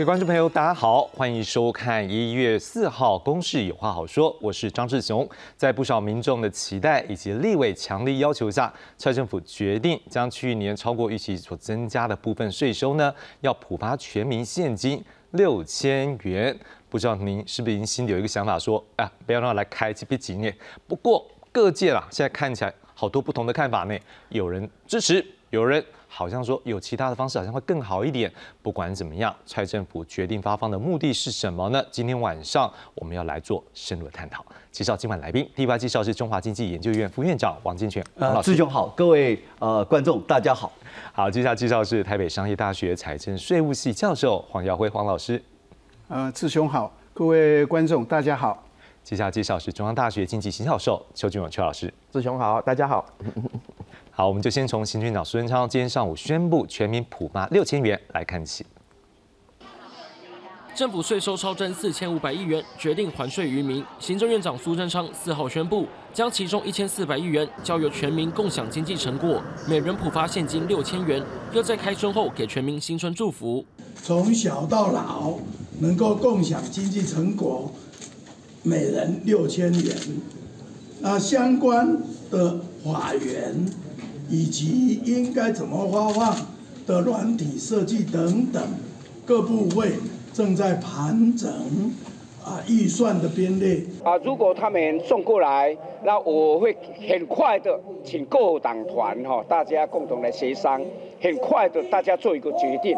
各位观众朋友，大家好，欢迎收看一月四号《公事有话好说》，我是张志雄。在不少民众的期待以及立委强力要求下，蔡政府决定将去年超过预期所增加的部分税收呢，要普发全民现金六千元。不知道您是不是已经心里有一个想法，说啊，不要让他来开这笔几年。不过各界啦，现在看起来好多不同的看法呢，有人支持，有人。好像说有其他的方式，好像会更好一点。不管怎么样，蔡政府决定发放的目的是什么呢？今天晚上我们要来做深入的探讨。介绍今晚来宾，第一位介绍是中华经济研究院副院长王金泉。呃，志雄好，各位呃观众大家好。好，接下来介绍是台北商业大学财政税务系教授黄耀辉黄老师。呃，志雄好，各位观众大家好。接下来介绍是中央大学经济系教授邱俊勇邱老师。志雄好，大家好。好，我们就先从行政长苏贞昌今天上午宣布全民普发六千元来看起。政府税收超征四千五百亿元，决定还税于民。行政院长苏贞昌四号宣布，将其中一千四百亿元交由全民共享经济成果，每人普发现金六千元，又在开春后给全民新春祝福。从小到老能够共享经济成果，每人六千元。那相关的法源。以及应该怎么发放的软体设计等等，各部位正在盘整啊预算的编列啊。如果他们送过来，那我会很快的请各党团哈，大家共同来协商，很快的大家做一个决定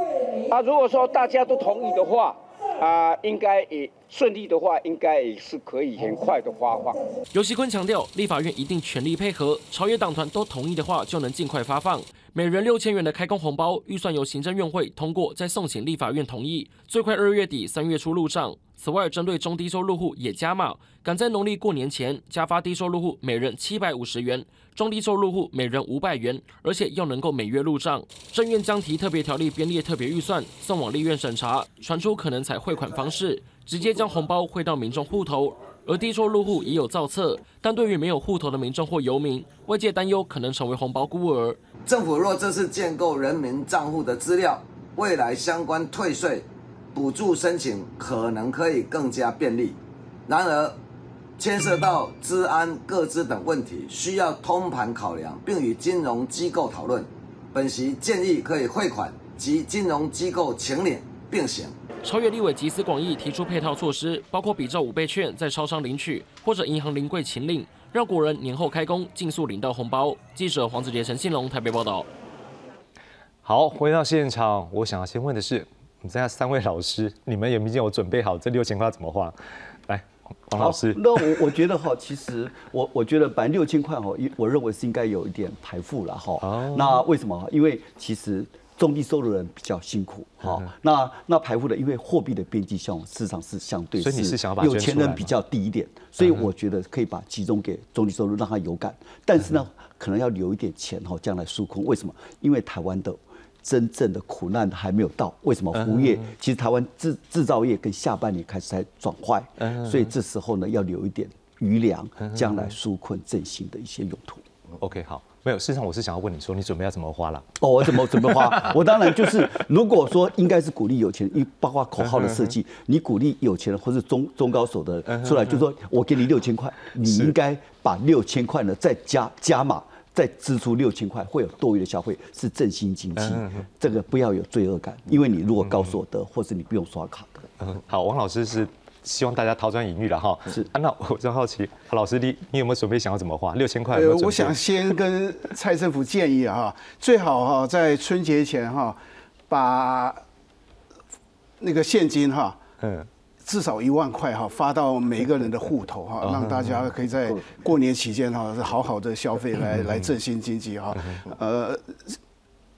啊。如果说大家都同意的话。啊，应该也顺利的话，应该也是可以很快的发放。尤锡坤强调，立法院一定全力配合，朝野党团都同意的话，就能尽快发放。每人六千元的开工红包预算由行政院会通过，再送请立法院同意，最快二月底三月初入账。此外，针对中低收入户也加码，赶在农历过年前加发低收入户每人七百五十元，中低收入户每人五百元，而且要能够每月入账。政院将提特别条例编列特别预算，送往立院审查，传出可能采汇款方式，直接将红包汇到民众户头。而低收入户已有造册，但对于没有户头的民众或游民，外界担忧可能成为红包孤儿。政府若这次建构人民账户的资料，未来相关退税。补助申请可能可以更加便利，然而牵涉到治安、各资等问题，需要通盘考量，并与金融机构讨论。本席建议可以汇款及金融机构请领并行。超越立委集思广益，提出配套措施，包括比照五倍券在超商领取，或者银行临柜请领，让国人年后开工尽速领到红包。记者黄子杰、陈信龙台北报道。好，回到现场，我想要先问的是。你这样三位老师，你们有没有准备好这六千块怎么花？来，黄老师。那我我觉得哈，其实我我觉得本来六千块哈，我认为是应该有一点排付了哈。哦。那为什么？因为其实中低收入人比较辛苦哈。那那排付的，因为货币的边际效用事实上是相对，所以你是想要把有钱人比较低一点，所以我觉得可以把集中给中低收入，让他有感。但是呢，可能要留一点钱哈，将来纾困。为什么？因为台湾的。真正的苦难还没有到，为什么服务业？其实台湾制制造业跟下半年开始在转坏，所以这时候呢要留一点余粮，将来纾困振兴的一些用途。OK，好，没有，事实上我是想要问你说，你准备要怎么花了？哦，我怎么准备花？我当然就是，如果说应该是鼓励有钱人，一包括口号的设计，你鼓励有钱人或是中中高手的出来，就说我给你六千块，你应该把六千块呢再加加码。再支出六千块，会有多余的消费，是振兴经济。这个不要有罪恶感，因为你如果高所得，或是你不用刷卡的。嗯，好，王老师是希望大家掏砖引玉了哈。是啊，那我真好奇，老师你你有没有准备想要怎么花六千块？我想先跟蔡政府建议哈，最好哈在春节前哈把那个现金哈。嗯。至少一万块哈，发到每一个人的户头哈，让大家可以在过年期间哈，好好的消费来来振兴经济哈。呃，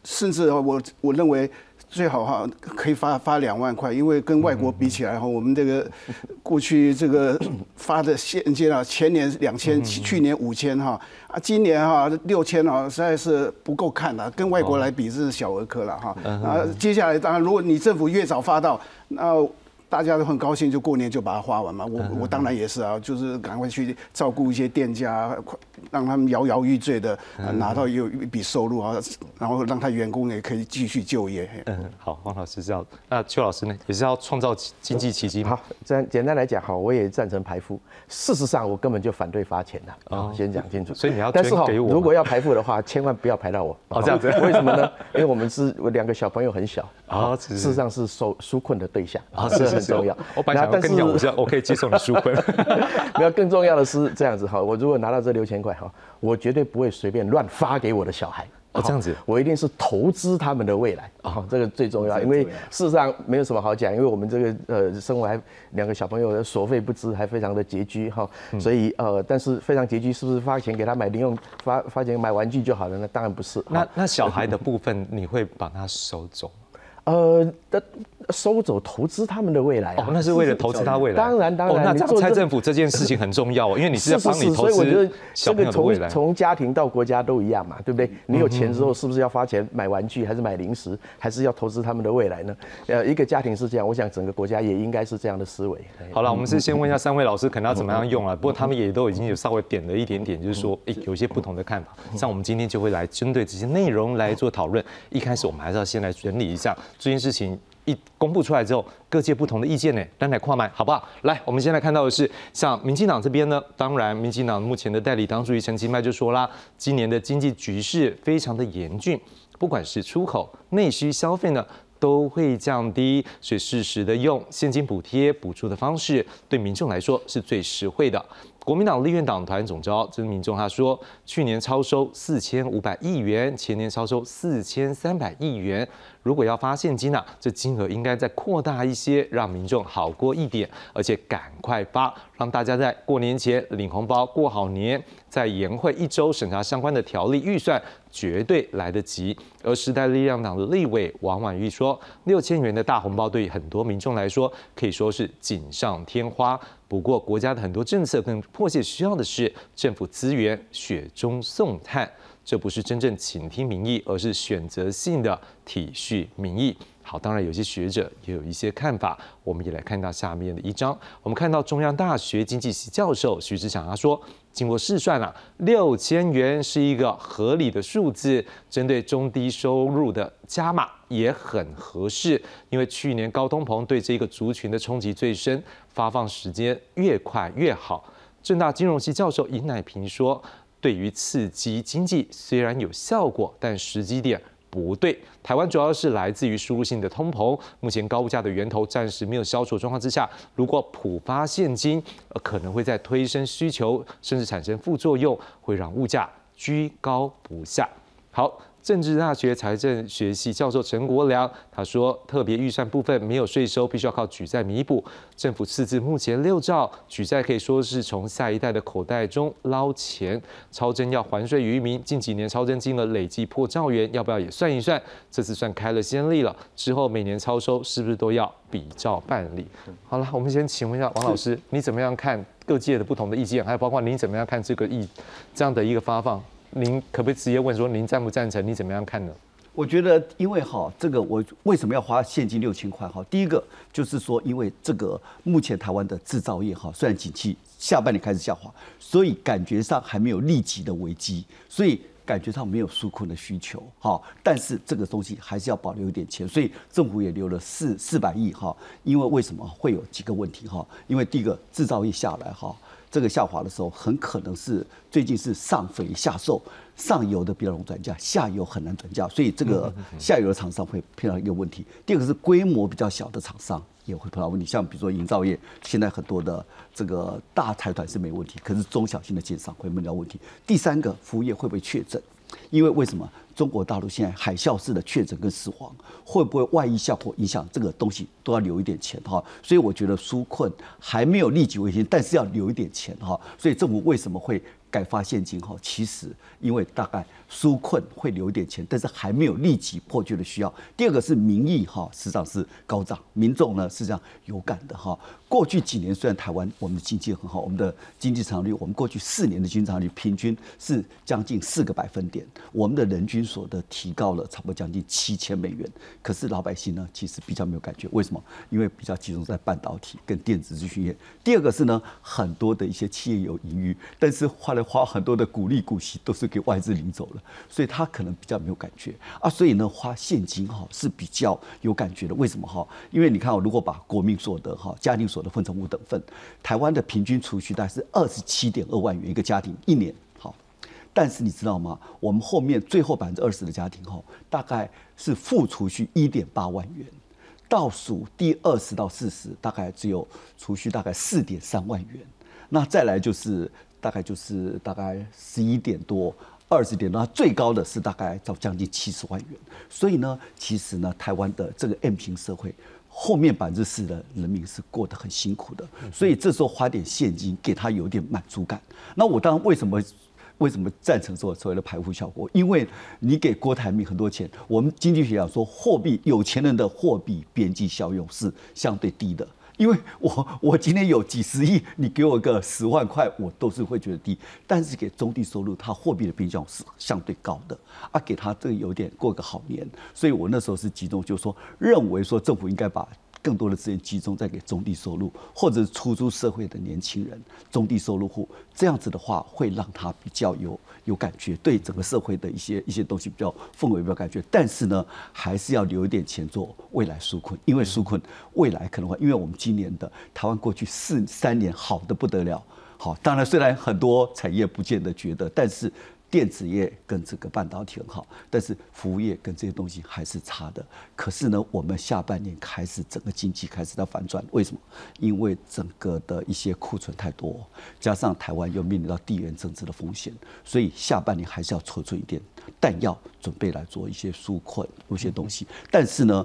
甚至我我认为最好哈，可以发发两万块，因为跟外国比起来哈，我们这个过去这个发的现金啊，前年两千，去年五千哈，啊，今年哈六千啊，实在是不够看的，跟外国来比是小儿科了哈。啊，接下来当然如果你政府越早发到，那大家都很高兴，就过年就把它花完嘛。我我当然也是啊，就是赶快去照顾一些店家，快让他们摇摇欲坠的拿到有一笔收入啊，然后让他员工也可以继续就业。嗯，好，黄老师这样，那邱老师呢，也是要创造经济奇迹。好，这样简单来讲，好，我也赞成排富。事实上，我根本就反对发钱的。哦，先讲清楚。所以你要但是给我。如果要排富的话，千万不要排到我。哦，这样子。为什么呢？因为我们是我两个小朋友很小啊，事实上是受纾困的对象啊，这很重要。我本来想跟你讲，我我可以接受你书本。没有，更重要的是这样子哈，我如果拿到这六千块哈，我绝对不会随便乱发给我的小孩。哦，这样子，我一定是投资他们的未来啊，这个最重要。因为事实上没有什么好讲，因为我们这个呃，生活还两个小朋友的所费不支，还非常的拮据哈，所以呃，但是非常拮据，是不是发钱给他买零用，发发钱买玩具就好了那？当然不是。那那小孩的部分，你会把它收走？呃，的收走投资他们的未来哦，那是为了投资他未来。当然当然，那这样蔡政府这件事情很重要哦，因为你是要帮你投资小朋友的未来。从家庭到国家都一样嘛，对不对？你有钱之后，是不是要花钱买玩具，还是买零食，还是要投资他们的未来呢？呃，一个家庭是这样，我想整个国家也应该是这样的思维。好了，我们是先问一下三位老师，可能要怎么样用啊？不过他们也都已经有稍微点了一点点，就是说，哎，有一些不同的看法。像我们今天就会来针对这些内容来做讨论。一开始我们还是要先来整理一下这件事情。一公布出来之后，各界不同的意见呢，单来跨麦，好不好？来，我们先来看到的是，像民进党这边呢，当然，民进党目前的代理党主席陈其迈就说啦，今年的经济局势非常的严峻，不管是出口、内需、消费呢，都会降低，所以适时的用现金补贴补助的方式，对民众来说是最实惠的。国民党立院党团总召这民众他说，去年超收四千五百亿元，前年超收四千三百亿元。如果要发现金啊，这金额应该再扩大一些，让民众好过一点，而且赶快发，让大家在过年前领红包过好年，在研会一周审查相关的条例预算，绝对来得及。而时代力量党的立委王婉玉说，六千元的大红包对于很多民众来说可以说是锦上添花。不过国家的很多政策更迫切需要的是政府资源雪中送炭。这不是真正倾听民意，而是选择性的体恤民意。好，当然有些学者也有一些看法，我们也来看到下面的一章。我们看到中央大学经济系教授徐志强他说，经过试算啊，六千元是一个合理的数字，针对中低收入的加码也很合适，因为去年高通膨对这个族群的冲击最深，发放时间越快越好。正大金融系教授尹乃平说。对于刺激经济虽然有效果，但时机点不对。台湾主要是来自于输入性的通膨，目前高物价的源头暂时没有消除状况之下，如果普发现金，呃，可能会在推升需求，甚至产生副作用，会让物价居高不下。好。政治大学财政学系教授陈国良他说，特别预算部分没有税收，必须要靠举债弥补。政府赤字目前六兆，举债可以说是从下一代的口袋中捞钱。超增要还税于民，近几年超增金额累计破兆元，要不要也算一算？这次算开了先例了，之后每年超收是不是都要比照办理？好了，我们先请问一下王老师，你怎么样看各界的不同的意见，还有包括您怎么样看这个意这样的一个发放？您可不可以直接问说，您赞不赞成？你怎么样看呢？我觉得，因为哈，这个我为什么要花现金六千块？哈，第一个就是说，因为这个目前台湾的制造业哈，虽然景气下半年开始下滑，所以感觉上还没有立即的危机，所以感觉上没有纾困的需求哈。但是这个东西还是要保留一点钱，所以政府也留了四四百亿哈。因为为什么会有几个问题哈？因为第一个制造业下来哈。这个下滑的时候，很可能是最近是上肥下瘦，上游的比较容易转嫁，下游很难转嫁，所以这个下游的厂商会碰到一个问题。第二个是规模比较小的厂商也会碰到问题，像比如说营造业，现在很多的这个大财团是没问题，可是中小型的建商会碰到问题。第三个服务业会不会确诊？因为为什么中国大陆现在海啸式的确诊跟死亡，会不会外溢效果影响这个东西都要留一点钱哈，所以我觉得纾困还没有立即为先，但是要留一点钱哈，所以政府为什么会？改发现金哈，其实因为大概纾困会留一点钱，但是还没有立即迫切的需要。第二个是民意哈，实际上是高涨，民众呢是这样有感的哈。过去几年虽然台湾我们的经济很好，我们的经济成长率，我们过去四年的经济成长率平均是将近四个百分点，我们的人均均所得提高了差不多将近七千美元。可是老百姓呢，其实比较没有感觉，为什么？因为比较集中在半导体跟电子资讯业。第二个是呢，很多的一些企业有盈余，但是花了花很多的股利股息都是给外资领走了，所以他可能比较没有感觉啊。所以呢，花现金哈是比较有感觉的。为什么哈？因为你看，如果把国民所得哈、家庭所得分成五等份，台湾的平均储蓄大概是二十七点二万元一个家庭一年。好，但是你知道吗？我们后面最后百分之二十的家庭哈，大概是负储蓄一点八万元。倒数第二十到四十，大概只有储蓄大概四点三万元。那再来就是大概就是大概十一点多、二十点多，最高的是大概到将近七十万元。所以呢，其实呢，台湾的这个 M 型社会，后面百分之四的人民是过得很辛苦的。所以这时候花点现金给他有点满足感。那我当然为什么？为什么赞成说所谓的排污效果？因为你给郭台铭很多钱，我们经济学讲说货币有钱人的货币边际效用是相对低的。因为我我今天有几十亿，你给我个十万块，我都是会觉得低。但是给中低收入，他货币的边际效用是相对高的啊，给他这个有点过个好年。所以我那时候是集中，就说认为说政府应该把。更多的资源集中在给中低收入或者出租社会的年轻人、中低收入户，这样子的话会让他比较有有感觉，对整个社会的一些一些东西比较氛围比较感觉。但是呢，还是要留一点钱做未来纾困，因为纾困未来可能会，因为我们今年的台湾过去四三年好的不得了，好，当然虽然很多产业不见得觉得，但是。电子业跟这个半导体很好，但是服务业跟这些东西还是差的。可是呢，我们下半年开始整个经济开始在反转，为什么？因为整个的一些库存太多，加上台湾又面临到地缘政治的风险，所以下半年还是要储存一点弹药，准备来做一些纾困一些东西。但是呢。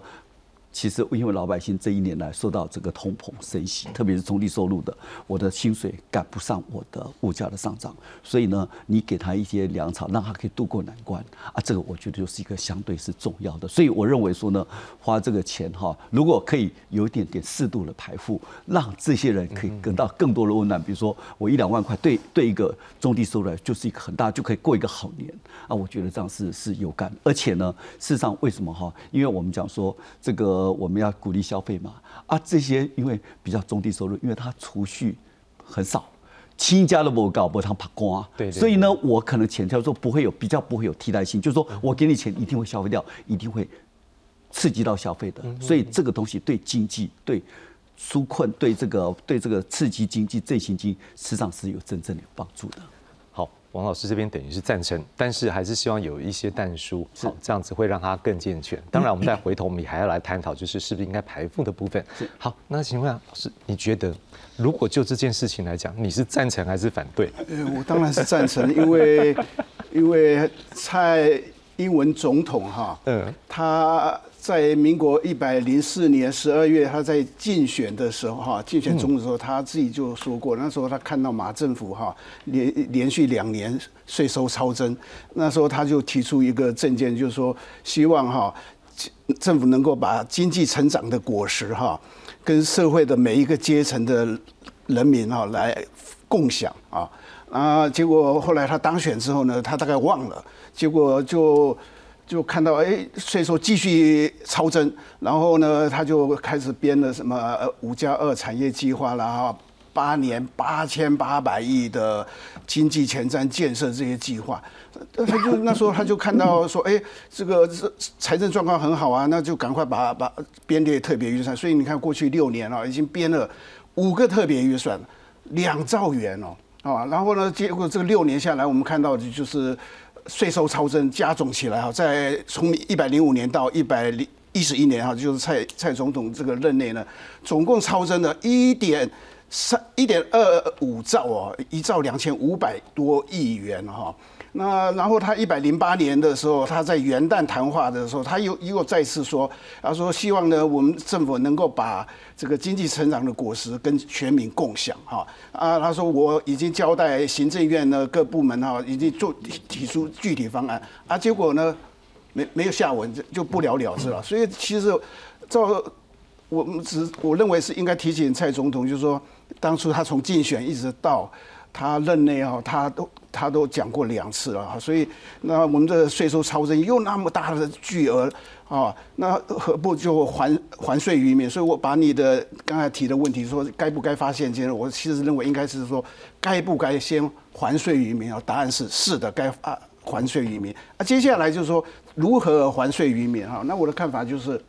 其实，因为老百姓这一年来受到这个通膨升息，特别是中低收入的，我的薪水赶不上我的物价的上涨，所以呢，你给他一些粮草，让他可以度过难关啊，这个我觉得就是一个相对是重要的。所以我认为说呢，花这个钱哈，如果可以有一点点适度的排付，让这些人可以得到更多的温暖，比如说我一两万块，对对一个中低收入来就是一个很大，就可以过一个好年啊，我觉得这样是是有感。而且呢，事实上为什么哈？因为我们讲说这个。呃，我们要鼓励消费嘛，啊，这些因为比较中低收入，因为他储蓄很少，亲家都不搞不他怕光，对，所以呢，我可能钱叫做不会有比较不会有替代性，就是说我给你钱一定会消费掉，一定会刺激到消费的，所以这个东西对经济、对纾困、对这个、对这个刺激经济、振兴经济，实际上是有真正的有帮助的。王老师这边等于是赞成，但是还是希望有一些淡书，好，这样子会让它更健全。当然，我们再回头，我们还要来探讨，就是是不是应该排富的部分。好，那请问老师，你觉得如果就这件事情来讲，你是赞成还是反对？呃，我当然是赞成，因为因为蔡英文总统哈，嗯，他。在民国一百零四年十二月，他在竞选的时候，哈，竞选总统的时候，他自己就说过，那时候他看到马政府哈连连续两年税收超增，那时候他就提出一个政见，就是说希望哈政府能够把经济成长的果实哈跟社会的每一个阶层的人民哈来共享啊啊，结果后来他当选之后呢，他大概忘了，结果就。就看到哎，税收继续超增，然后呢，他就开始编了什么五加二产业计划啦，八年八千八百亿的经济前瞻建设这些计划，他就那时候他就看到说，哎，这个财政状况很好啊，那就赶快把把编列特别预算。所以你看过去六年啊，已经编了五个特别预算，两兆元哦，啊，然后呢，结果这个六年下来，我们看到的就是。税收超增加总起来哈，在从一百零五年到一百零一十一年哈，就是蔡蔡总统这个任内呢，总共超增了一点三一点二五兆哦，一兆两千五百多亿元哈。那然后他一百零八年的时候，他在元旦谈话的时候，他又又再次说，他说希望呢，我们政府能够把这个经济成长的果实跟全民共享哈啊，他说我已经交代行政院呢各部门哈，已经做提出具体方案啊，结果呢没没有下文，就不了了之了。所以其实照我们只我认为是应该提醒蔡总统，就是说当初他从竞选一直到。他任内哈，他都他都讲过两次了哈，所以那我们的税收超征又那么大的巨额啊，那何不就还还税于民？所以我把你的刚才提的问题说该不该发现金，我其实认为应该是说该不该先还税于民啊？答案是是的，该啊还税于民。啊，接下来就是说如何还税于民哈？那我的看法就是，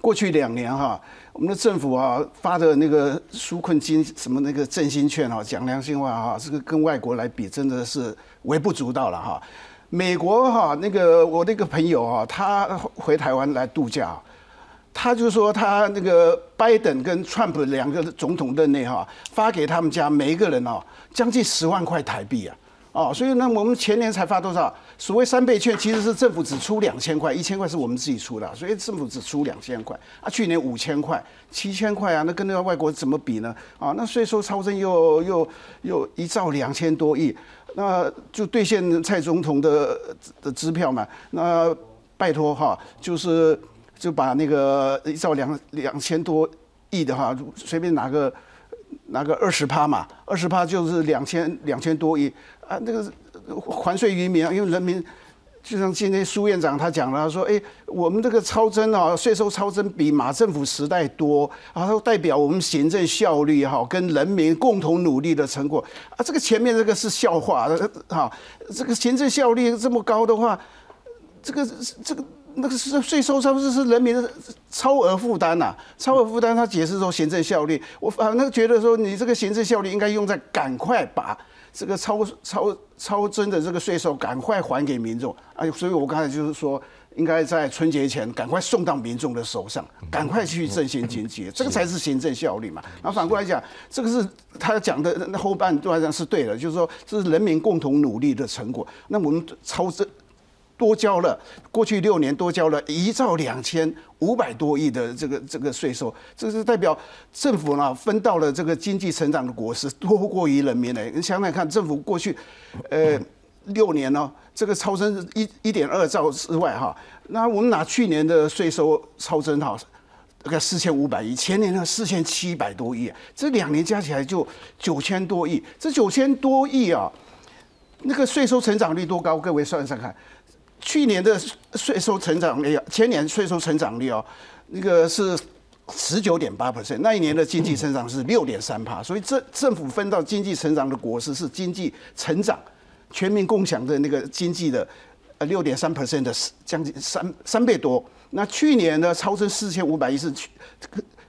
过去两年哈。我们的政府啊发的那个纾困金什么那个振兴券啊，讲良心话啊，这个跟外国来比真的是微不足道了哈。美国哈那个我那个朋友啊，他回台湾来度假，他就说他那个拜登跟川普两个总统任内哈，发给他们家每一个人哦将近十万块台币啊。哦，所以呢，我们前年才发多少？所谓三倍券，其实是政府只出两千块，一千块是我们自己出的，所以政府只出两千块。啊，去年五千块、七千块啊，那跟那个外国怎么比呢？啊，那税收超征又又又一兆两千多亿，那就兑现蔡总统的的支票嘛？那拜托哈，就是就把那个一兆两两千多亿的哈，随便拿个拿个二十趴嘛，二十趴就是两千两千多亿。啊，那个还税于民啊，因为人民就像今天苏院长他讲了，说，哎，我们这个超增啊，税收超增比马政府时代多，然后代表我们行政效率哈，跟人民共同努力的成果啊，这个前面这个是笑话，哈，这个行政效率这么高的话，这个这个那个是税收超是是人民的超额负担呐，超额负担，他解释说行政效率，我反正觉得说你这个行政效率应该用在赶快把。这个超超超增的这个税收，赶快还给民众啊！所以我刚才就是说，应该在春节前赶快送到民众的手上，赶快去振兴经济，这个才是行政效率嘛。然后反过来讲，这个是他讲的那后半段上是对的，就是说这是人民共同努力的成果。那我们超增。多交了，过去六年多交了一兆两千五百多亿的这个这个税收，这是代表政府呢分到了这个经济成长的果实多过于人民呢。你想想看，政府过去呃六年呢，这个超增一一点二兆之外哈，那我们拿去年的税收超增哈，大概四千五百亿，前年呢四千七百多亿，这两年加起来就九千多亿，这九千多亿啊，那个税收成长率多高？各位算算看。去年的税收成长率，前年税收成长率哦，那个是十九点八 percent，那一年的经济成长是六点三帕，所以政政府分到经济成长的果实是经济成长，全民共享的那个经济的呃六点三 percent 的将近三三倍多。那去年呢，超增四千五百亿是去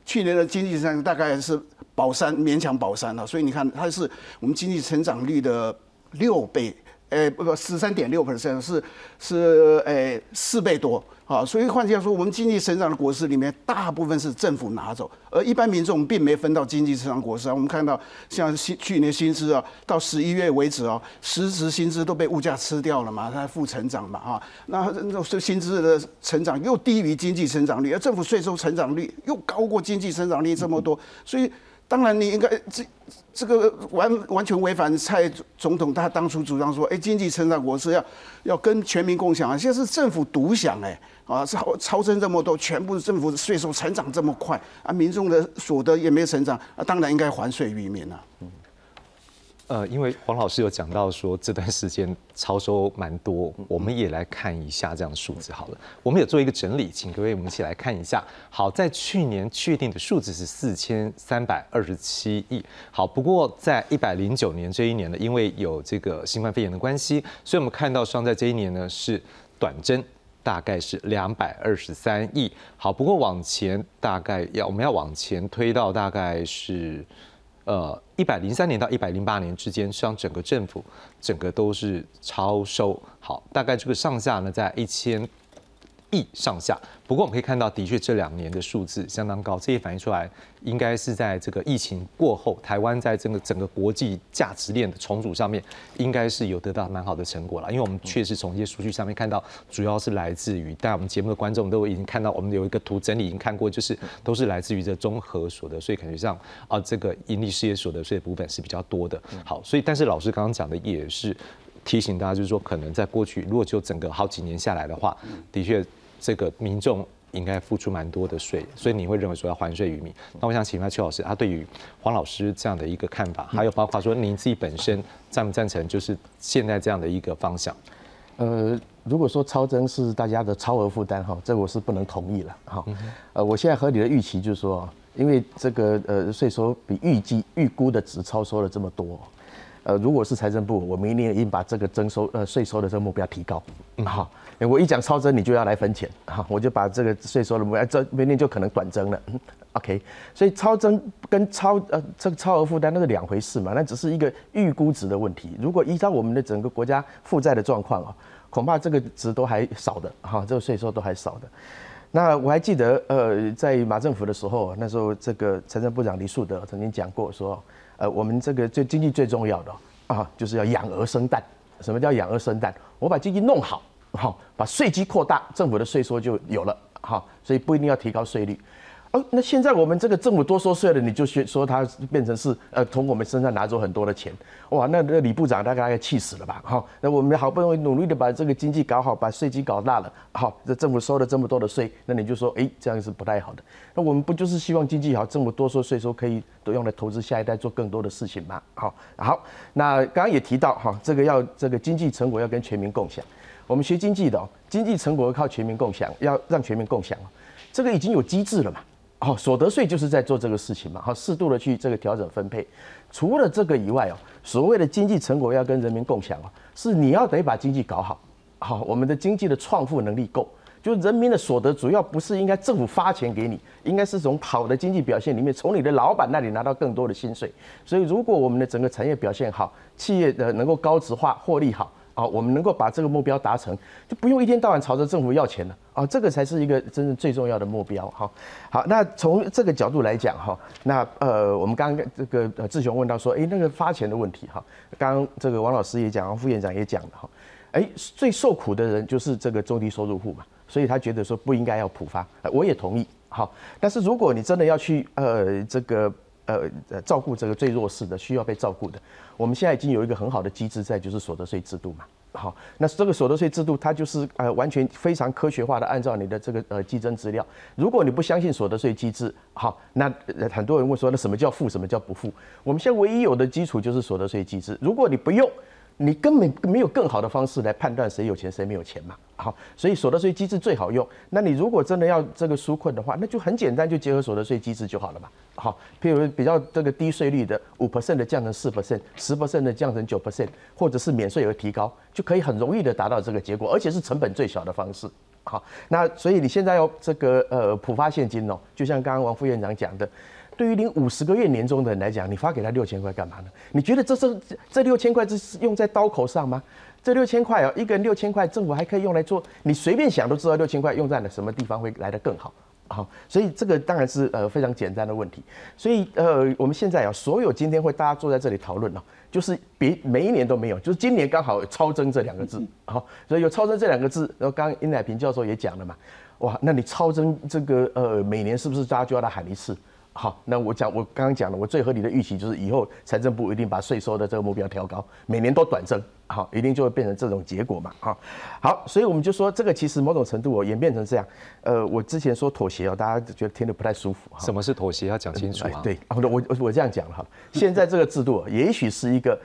去年的经济增长大概是保三勉强保三了，所以你看它是我们经济成长率的六倍。诶，不不，十三点六 percent 是是诶四倍多，好，所以换句话说，我们经济成长的果实里面大部分是政府拿走，而一般民众并没分到经济成长果实啊。我们看到像新去年薪资啊，到十一月为止啊，实时薪资都被物价吃掉了嘛，它负成长嘛，哈，那那薪资的成长又低于经济成长率，而政府税收成长率又高过经济成长率这么多，所以。当然，你应该这这个完完全违反蔡总统他当初主张说，哎，经济成长我是要要跟全民共享啊，现在是政府独享哎，啊超超增这么多，全部政府的税收成长这么快啊，民众的所得也没成长啊，当然应该还税于民啊。呃，因为黄老师有讲到说这段时间超收蛮多，我们也来看一下这样的数字好了。我们也做一个整理，请各位我们一起来看一下。好，在去年确定的数字是四千三百二十七亿。好，不过在一百零九年这一年呢，因为有这个新冠肺炎的关系，所以我们看到双在这一年呢是短增，大概是两百二十三亿。好，不过往前大概要我们要往前推到大概是。呃，一百零三年到一百零八年之间，实际上整个政府整个都是超收，好，大概这个上下呢在一千。亿上下，不过我们可以看到，的确这两年的数字相当高，这也反映出来，应该是在这个疫情过后，台湾在这个整个国际价值链的重组上面，应该是有得到蛮好的成果了。因为我们确实从一些数据上面看到，主要是来自于，但我们节目的观众都已经看到，我们有一个图整理已经看过，就是都是来自于这综合所得税，感觉上啊，这个盈利事业所得税的部分是比较多的。好，所以但是老师刚刚讲的也是提醒大家，就是说可能在过去如果就整个好几年下来的话，的确。这个民众应该付出蛮多的税，所以你会认为说要还税于民。那我想请问邱老师，他对于黄老师这样的一个看法，还有包括说您自己本身赞不赞成，就是现在这样的一个方向？呃，如果说超增是大家的超额负担哈，这我是不能同意了哈。呃，我现在合理的预期就是说，因为这个呃税收比预计预估的值超收了这么多，呃，如果是财政部，我明年已经把这个征收呃税收的这个目标提高，好，我一讲超增你就要来分钱，好，我就把这个税收的目标，这明年就可能短增了，OK，所以超增跟超呃这个超额负担那是两回事嘛，那只是一个预估值的问题。如果依照我们的整个国家负债的状况啊，恐怕这个值都还少的，哈，这个税收都还少的。那我还记得，呃，在马政府的时候，那时候这个财政部长李树德曾经讲过，说，呃，我们这个最经济最重要的啊，就是要养儿生蛋。什么叫养儿生蛋？我把经济弄好，好，把税基扩大，政府的税收就有了，好，所以不一定要提高税率。哦，那现在我们这个政府多收税了，你就说说他变成是呃从我们身上拿走很多的钱，哇，那那李部长大概气死了吧？哈，那我们好不容易努力的把这个经济搞好，把税基搞大了，好，这政府收了这么多的税，那你就说，哎，这样是不太好的。那我们不就是希望经济好，政府多收税收可以都用来投资下一代做更多的事情吗？好，好，那刚刚也提到哈，这个要这个经济成果要跟全民共享。我们学经济的，经济成果要靠全民共享，要让全民共享，这个已经有机制了嘛？好，所得税就是在做这个事情嘛。好，适度的去这个调整分配。除了这个以外哦，所谓的经济成果要跟人民共享哦，是你要得把经济搞好。好，我们的经济的创富能力够，就人民的所得主要不是应该政府发钱给你，应该是从好的经济表现里面，从你的老板那里拿到更多的薪水。所以，如果我们的整个产业表现好，企业的能够高值化、获利好。啊，我们能够把这个目标达成，就不用一天到晚朝着政府要钱了啊，这个才是一个真正最重要的目标。哈，好，那从这个角度来讲，哈，那呃，我们刚刚这个志雄问到说，哎，那个发钱的问题，哈，刚刚这个王老师也讲，副院长也讲了，哈，哎，最受苦的人就是这个中低收入户嘛，所以他觉得说不应该要普发，我也同意，好，但是如果你真的要去呃这个。呃呃，照顾这个最弱势的、需要被照顾的，我们现在已经有一个很好的机制在，就是所得税制度嘛。好，那这个所得税制度，它就是呃完全非常科学化的按照你的这个呃计征资料。如果你不相信所得税机制，好，那很多人问说，那什么叫付，什么叫不付？我们现在唯一有的基础就是所得税机制。如果你不用，你根本没有更好的方式来判断谁有钱谁没有钱嘛？好，所以所得税机制最好用。那你如果真的要这个纾困的话，那就很简单，就结合所得税机制就好了嘛。好，譬如比较这个低税率的五 percent 的降成四 percent，十 percent 的降成九 percent，或者是免税额提高，就可以很容易的达到这个结果，而且是成本最小的方式。好，那所以你现在要这个呃普发现金哦，就像刚刚王副院长讲的。对于领五十个月年终的人来讲，你发给他六千块干嘛呢？你觉得这是这六千块这是用在刀口上吗？这六千块啊，一个人六千块，政府还可以用来做，你随便想都知道六千块用在了什么地方会来得更好。好，所以这个当然是呃非常简单的问题。所以呃我们现在啊，所有今天会大家坐在这里讨论呢，就是别每一年都没有，就是今年刚好超增这两个字。好，所以有超增这两个字，然后刚刚殷乃平教授也讲了嘛，哇，那你超增这个呃每年是不是大家就要来喊一次？好，那我讲，我刚刚讲了，我最合理的预期就是以后财政部一定把税收的这个目标调高，每年都短增，好，一定就会变成这种结果嘛，哈，好，所以我们就说这个其实某种程度哦演变成这样，呃，我之前说妥协哦，大家觉得听得不太舒服，什么是妥协？要讲清楚啊。对，我我我这样讲了哈，现在这个制度也许是一个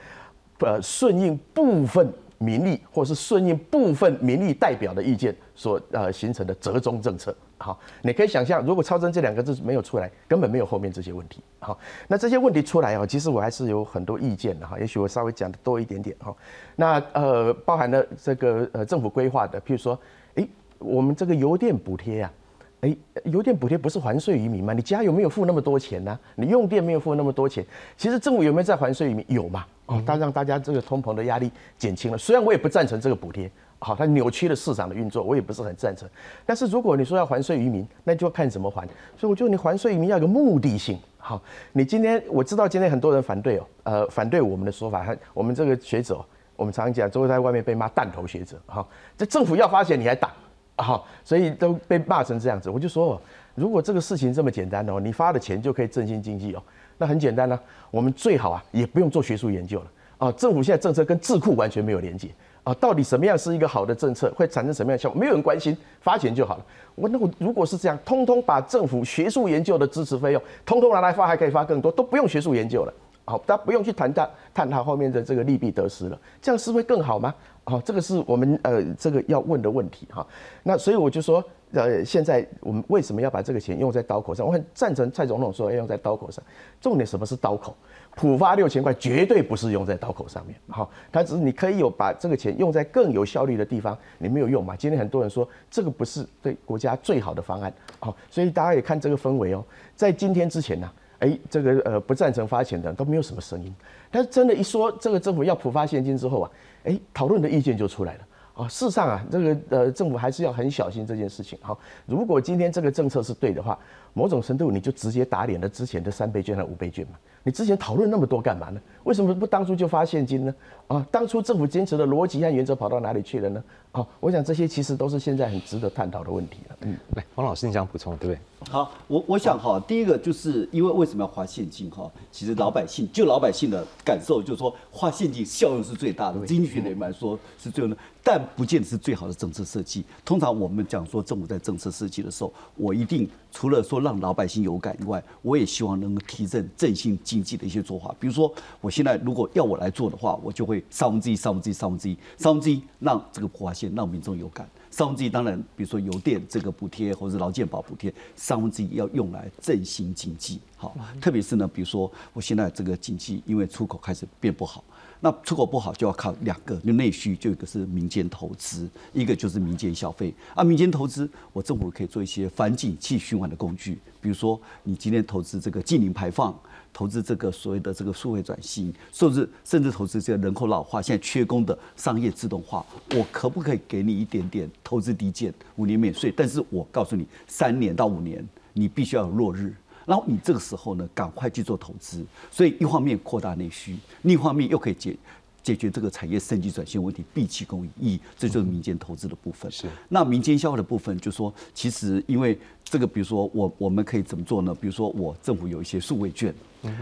呃顺应部分民意或是顺应部分民意代表的意见所呃形成的折中政策。好，你可以想象，如果超增这两个字没有出来，根本没有后面这些问题。好，那这些问题出来哦，其实我还是有很多意见的哈。也许我稍微讲的多一点点哈。那呃，包含了这个呃政府规划的，譬如说，诶，我们这个油电补贴呀，诶，油电补贴不是还税于民吗？你家有没有付那么多钱呢？你用电没有付那么多钱？其实政府有没有在还税于民？有嘛？哦，它让大家这个通膨的压力减轻了。虽然我也不赞成这个补贴。好，它扭曲了市场的运作，我也不是很赞成。但是如果你说要还税于民，那就要看怎么还。所以我觉得你还税于民要有个目的性。好，你今天我知道今天很多人反对哦，呃，反对我们的说法，我们这个学者，我们常常讲，都会在外面被骂弹头学者。好，这政府要发钱你还打，好，所以都被骂成这样子。我就说，如果这个事情这么简单哦，你发的钱就可以振兴经济哦，那很简单呢。我们最好啊，也不用做学术研究了啊。政府现在政策跟智库完全没有连接。啊，到底什么样是一个好的政策，会产生什么样的效果？没有人关心，发钱就好了。我那我如果是这样，通通把政府学术研究的支持费用，通通拿来发，还可以发更多，都不用学术研究了。好，大家不用去谈它，探讨后面的这个利弊得失了，这样是会更好吗？好，这个是我们呃这个要问的问题哈。那所以我就说，呃，现在我们为什么要把这个钱用在刀口上？我很赞成蔡总统说要用在刀口上。重点什么是刀口？普发六千块绝对不是用在刀口上面。好，它只是你可以有把这个钱用在更有效率的地方，你没有用嘛？今天很多人说这个不是对国家最好的方案。好，所以大家也看这个氛围哦，在今天之前呢。哎，这个呃不赞成发钱的都没有什么声音，但是真的，一说这个政府要普发现金之后啊，哎，讨论的意见就出来了啊。事实上啊，这个呃政府还是要很小心这件事情。好，如果今天这个政策是对的话，某种程度你就直接打脸了之前的三倍券和五倍券嘛。你之前讨论那么多干嘛呢？为什么不当初就发现金呢？啊，当初政府坚持的逻辑和原则跑到哪里去了呢？啊，我想这些其实都是现在很值得探讨的问题了。嗯，来，王老师你想补充对不对？好，我我想哈，第一个就是因为为什么要花现金哈？其实老百姓就老百姓的感受就是说，花现金效用是最大的，经济学里面说是最的，但不见得是最好的政策设计。通常我们讲说政府在政策设计的时候，我一定除了说让老百姓有感以外，我也希望能够提振振兴经济的一些做法。比如说，我现在如果要我来做的话，我就会三分之一、三分之一、三分之一、三分之一，让这个破花线让民众有感。三分之一当然，比如说油电这个补贴或者是劳健保补贴，三分之一要用来振兴经济。好，特别是呢，比如说我现在这个经济因为出口开始变不好，那出口不好就要靠两个，就内需，就一个是民间投资，一个就是民间消费。啊，民间投资，我政府可以做一些反景气循环的工具，比如说你今天投资这个近零排放。投资这个所谓的这个数位转型，甚至甚至投资这个人口老化、现在缺工的商业自动化，我可不可以给你一点点投资抵减，五年免税？但是我告诉你，三年到五年你必须要有落日，然后你这个时候呢，赶快去做投资。所以一方面扩大内需，另一方面又可以解解决这个产业升级转型问题，毕其功于义，这就是民间投资的部分。是那民间消费的部分，就说其实因为这个，比如说我我们可以怎么做呢？比如说我政府有一些数位券。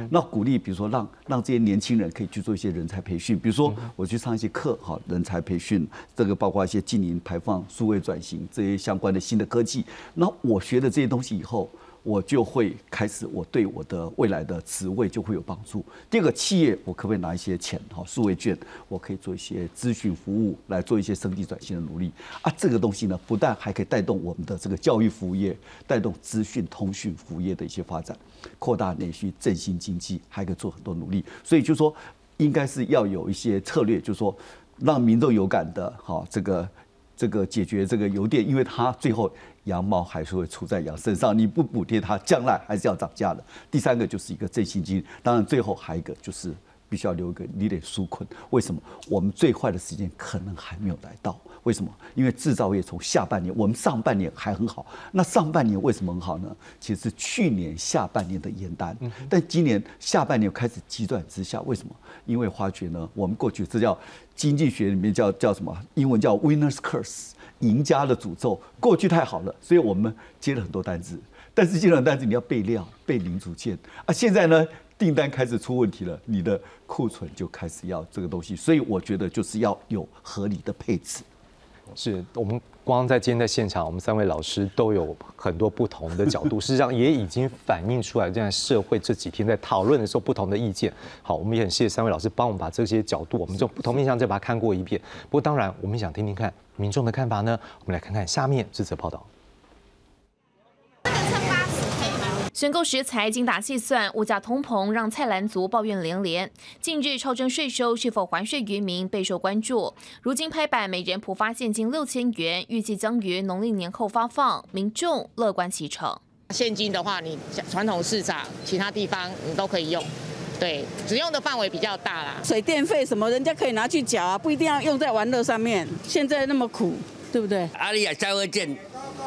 那鼓励，比如说让让这些年轻人可以去做一些人才培训，比如说我去上一些课，哈，人才培训，这个包括一些近零排放、数位转型这些相关的新的科技。那我学了这些东西以后，我就会开始，我对我的未来的职位就会有帮助。第二个，企业我可不可以拿一些钱，哈，数位券，我可以做一些咨询服务，来做一些升级转型的努力啊。这个东西呢，不但还可以带动我们的这个教育服务业，带动资讯通讯服务业的一些发展。扩大内需、振兴经济，还可以做很多努力。所以就说，应该是要有一些策略，就是说让民众有感的，哈，这个这个解决这个油电，因为它最后羊毛还是会出在羊身上，你不补贴它，将来还是要涨价的。第三个就是一个振兴金，当然最后还有一个就是。必须要留一个你得纾困，为什么？我们最坏的时间可能还没有来到，为什么？因为制造业从下半年，我们上半年还很好，那上半年为什么很好呢？其实是去年下半年的延单，但今年下半年开始急转直下，为什么？因为发觉呢，我们过去这叫经济学里面叫叫什么？英文叫 winners curse，赢家的诅咒。过去太好了，所以我们接了很多单子，但是接了单子你要备料、备零组件啊，现在呢？订单开始出问题了，你的库存就开始要这个东西，所以我觉得就是要有合理的配置。是我们光在今天在现场，我们三位老师都有很多不同的角度，事实上也已经反映出来，这样社会这几天在讨论的时候不同的意见。好，我们也很谢谢三位老师帮我们把这些角度，我们就不同面向再把它看过一遍。不过当然，我们想听听看民众的看法呢，我们来看看下面这则报道。选购食材精打细算，物价通膨让菜篮族抱怨连连。近日超征税收是否还税于民备受关注。如今拍板每人普发现金六千元，预计将于农历年后发放，民众乐观其成。现金的话，你传统市场其他地方你都可以用，对，使用的范围比较大啦。水电费什么，人家可以拿去缴啊，不一定要用在玩乐上面。现在那么苦，对不对？阿里亚消费券。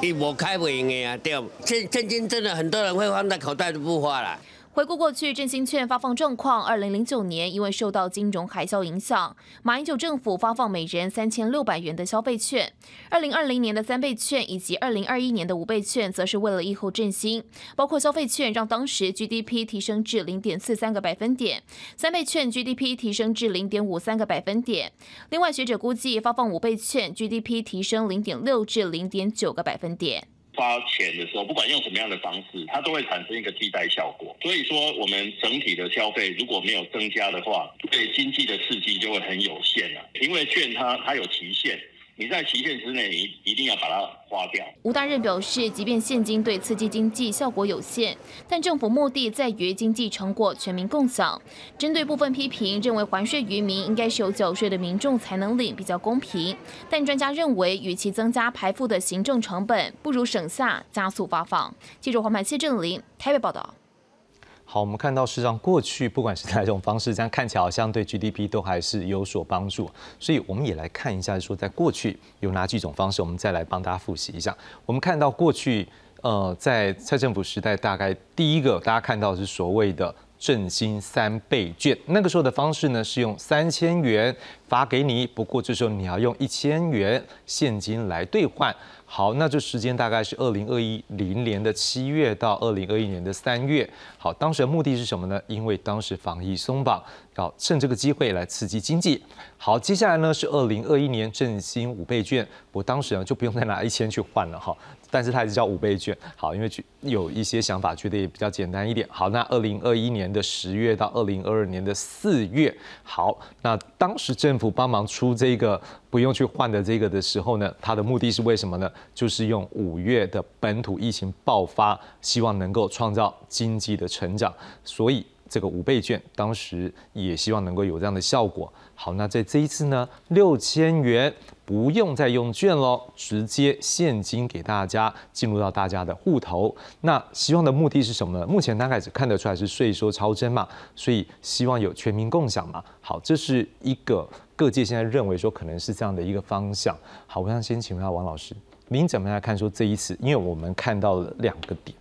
你我开不赢的啊，对，现现金真的很多人会放在口袋都不花了。回顾过去振兴券发放状况，二零零九年因为受到金融海啸影响，马英九政府发放每人三千六百元的消费券。二零二零年的三倍券以及二零二一年的五倍券，则是为了疫后振兴，包括消费券让当时 GDP 提升至零点四三个百分点，三倍券 GDP 提升至零点五三个百分点。另外，学者估计发放五倍券 GDP 提升零点六至零点九个百分点。花钱的时候，不管用什么样的方式，它都会产生一个替代效果。所以说，我们整体的消费如果没有增加的话，对经济的刺激就会很有限了。因为券它它有期限。你在期限之内，你一定要把它花掉。吴大任表示，即便现金对刺激经济效果有限，但政府目的在于经济成果全民共享。针对部分批评，认为还税于民应该是有缴税的民众才能领，比较公平。但专家认为，与其增加排付的行政成本，不如省下加速发放。记者黄柏谢振林台北报道。好，我们看到实际上过去不管是哪种方式，这样看起来好像对 GDP 都还是有所帮助。所以我们也来看一下，说在过去有哪几种方式，我们再来帮大家复习一下。我们看到过去，呃，在蔡政府时代，大概第一个大家看到是所谓的振兴三倍券，那个时候的方式呢是用三千元发给你，不过这时候你要用一千元现金来兑换。好，那这时间大概是二零二一零年的七月到二零二一年的三月。好，当时的目的是什么呢？因为当时防疫松绑，要趁这个机会来刺激经济。好，接下来呢是二零二一年振兴五倍券，我当时呢就不用再拿一千去换了哈。但是它还是叫五倍券，好，因为去有一些想法觉得也比较简单一点。好，那二零二一年的十月到二零二二年的四月，好，那当时政府帮忙出这个不用去换的这个的时候呢，它的目的是为什么呢？就是用五月的本土疫情爆发，希望能够创造经济的成长，所以这个五倍券当时也希望能够有这样的效果。好，那在这一次呢，六千元不用再用券喽，直接现金给大家进入到大家的户头。那希望的目的是什么呢？目前大概只看得出来是税收超征嘛，所以希望有全民共享嘛。好，这是一个各界现在认为说可能是这样的一个方向。好，我想先请问一下王老师，您怎么来看说这一次？因为我们看到了两个点，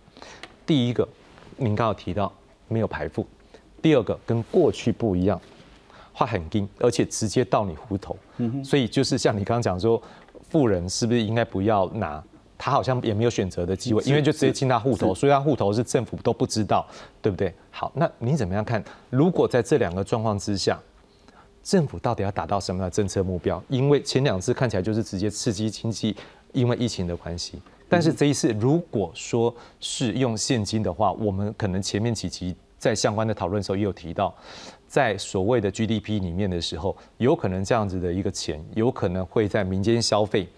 第一个，您刚刚提到没有排付；第二个，跟过去不一样。话很硬，而且直接到你户头，所以就是像你刚刚讲说，富人是不是应该不要拿？他好像也没有选择的机会，因为就直接进他户头，所以他户头是政府都不知道，对不对？好，那你怎么样看？如果在这两个状况之下，政府到底要达到什么样的政策目标？因为前两次看起来就是直接刺激经济，因为疫情的关系，但是这一次如果说是用现金的话，我们可能前面几集在相关的讨论的时候也有提到。在所谓的 GDP 里面的时候，有可能这样子的一个钱，有可能会在民间消费，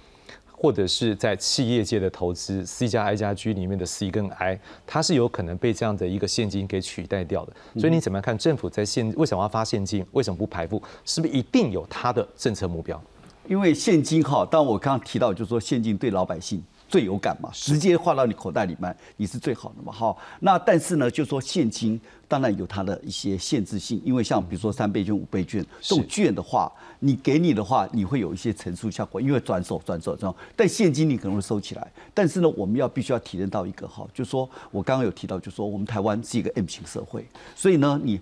或者是在企业界的投资 C 加 I 加 G 里面的 C 跟 I，它是有可能被这样的一个现金给取代掉的。所以你怎么看政府在现为什么要发现金？为什么不排付？是不是一定有它的政策目标？因为现金哈，当我刚刚提到，就是说现金对老百姓。最有感嘛，直接划到你口袋里面，你是最好的嘛。好，那但是呢，就说现金当然有它的一些限制性，因为像比如说三倍券、五倍券这种券的话，你给你的话，你会有一些乘数效果，因为转手转手这样。但现金你可能会收起来。但是呢，我们要必须要体验到一个哈，就说我刚刚有提到，就说我们台湾是一个 M 型社会，所以呢，你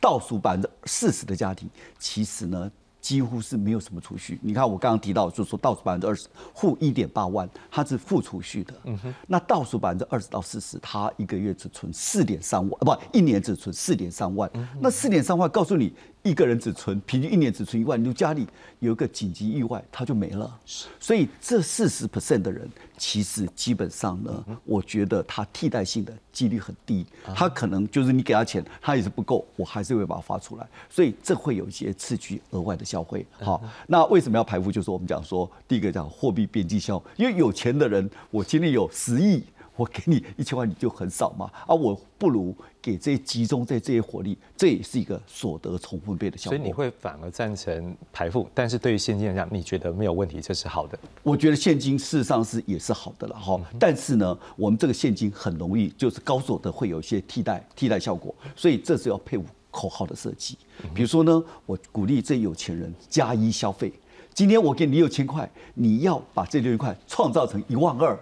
倒数百分之四十的家庭，其实呢。几乎是没有什么储蓄。你看我刚刚提到，就是说倒数百分之二十，负一点八万，它是负储蓄的。嗯哼。那倒数百分之二十到四十，他一个月只存四点三万，不，一年只存四点三万。那四点三万，告诉你。一个人只存平均一年只存一万，你家里有一个紧急意外，他就没了。所以这四十 percent 的人，其实基本上呢，我觉得他替代性的几率很低。他可能就是你给他钱，他也是不够，我还是会把它发出来。所以这会有一些刺激额外的消费。好，那为什么要排付？就是我们讲说，第一个叫货币边际效因为有钱的人，我今天有十亿。我给你一千万，你就很少嘛？啊，我不如给这些集中在这些火力，这也是一个所得重分配的效果。所以你会反而赞成排富，但是对于现金来讲，你觉得没有问题，这是好的。我觉得现金事实上是也是好的了哈。但是呢，我们这个现金很容易就是高所得会有一些替代替代效果，所以这是要配合口号的设计。比如说呢，我鼓励这有钱人加一消费。今天我给你六千块，你要把这六千块创造成一万二。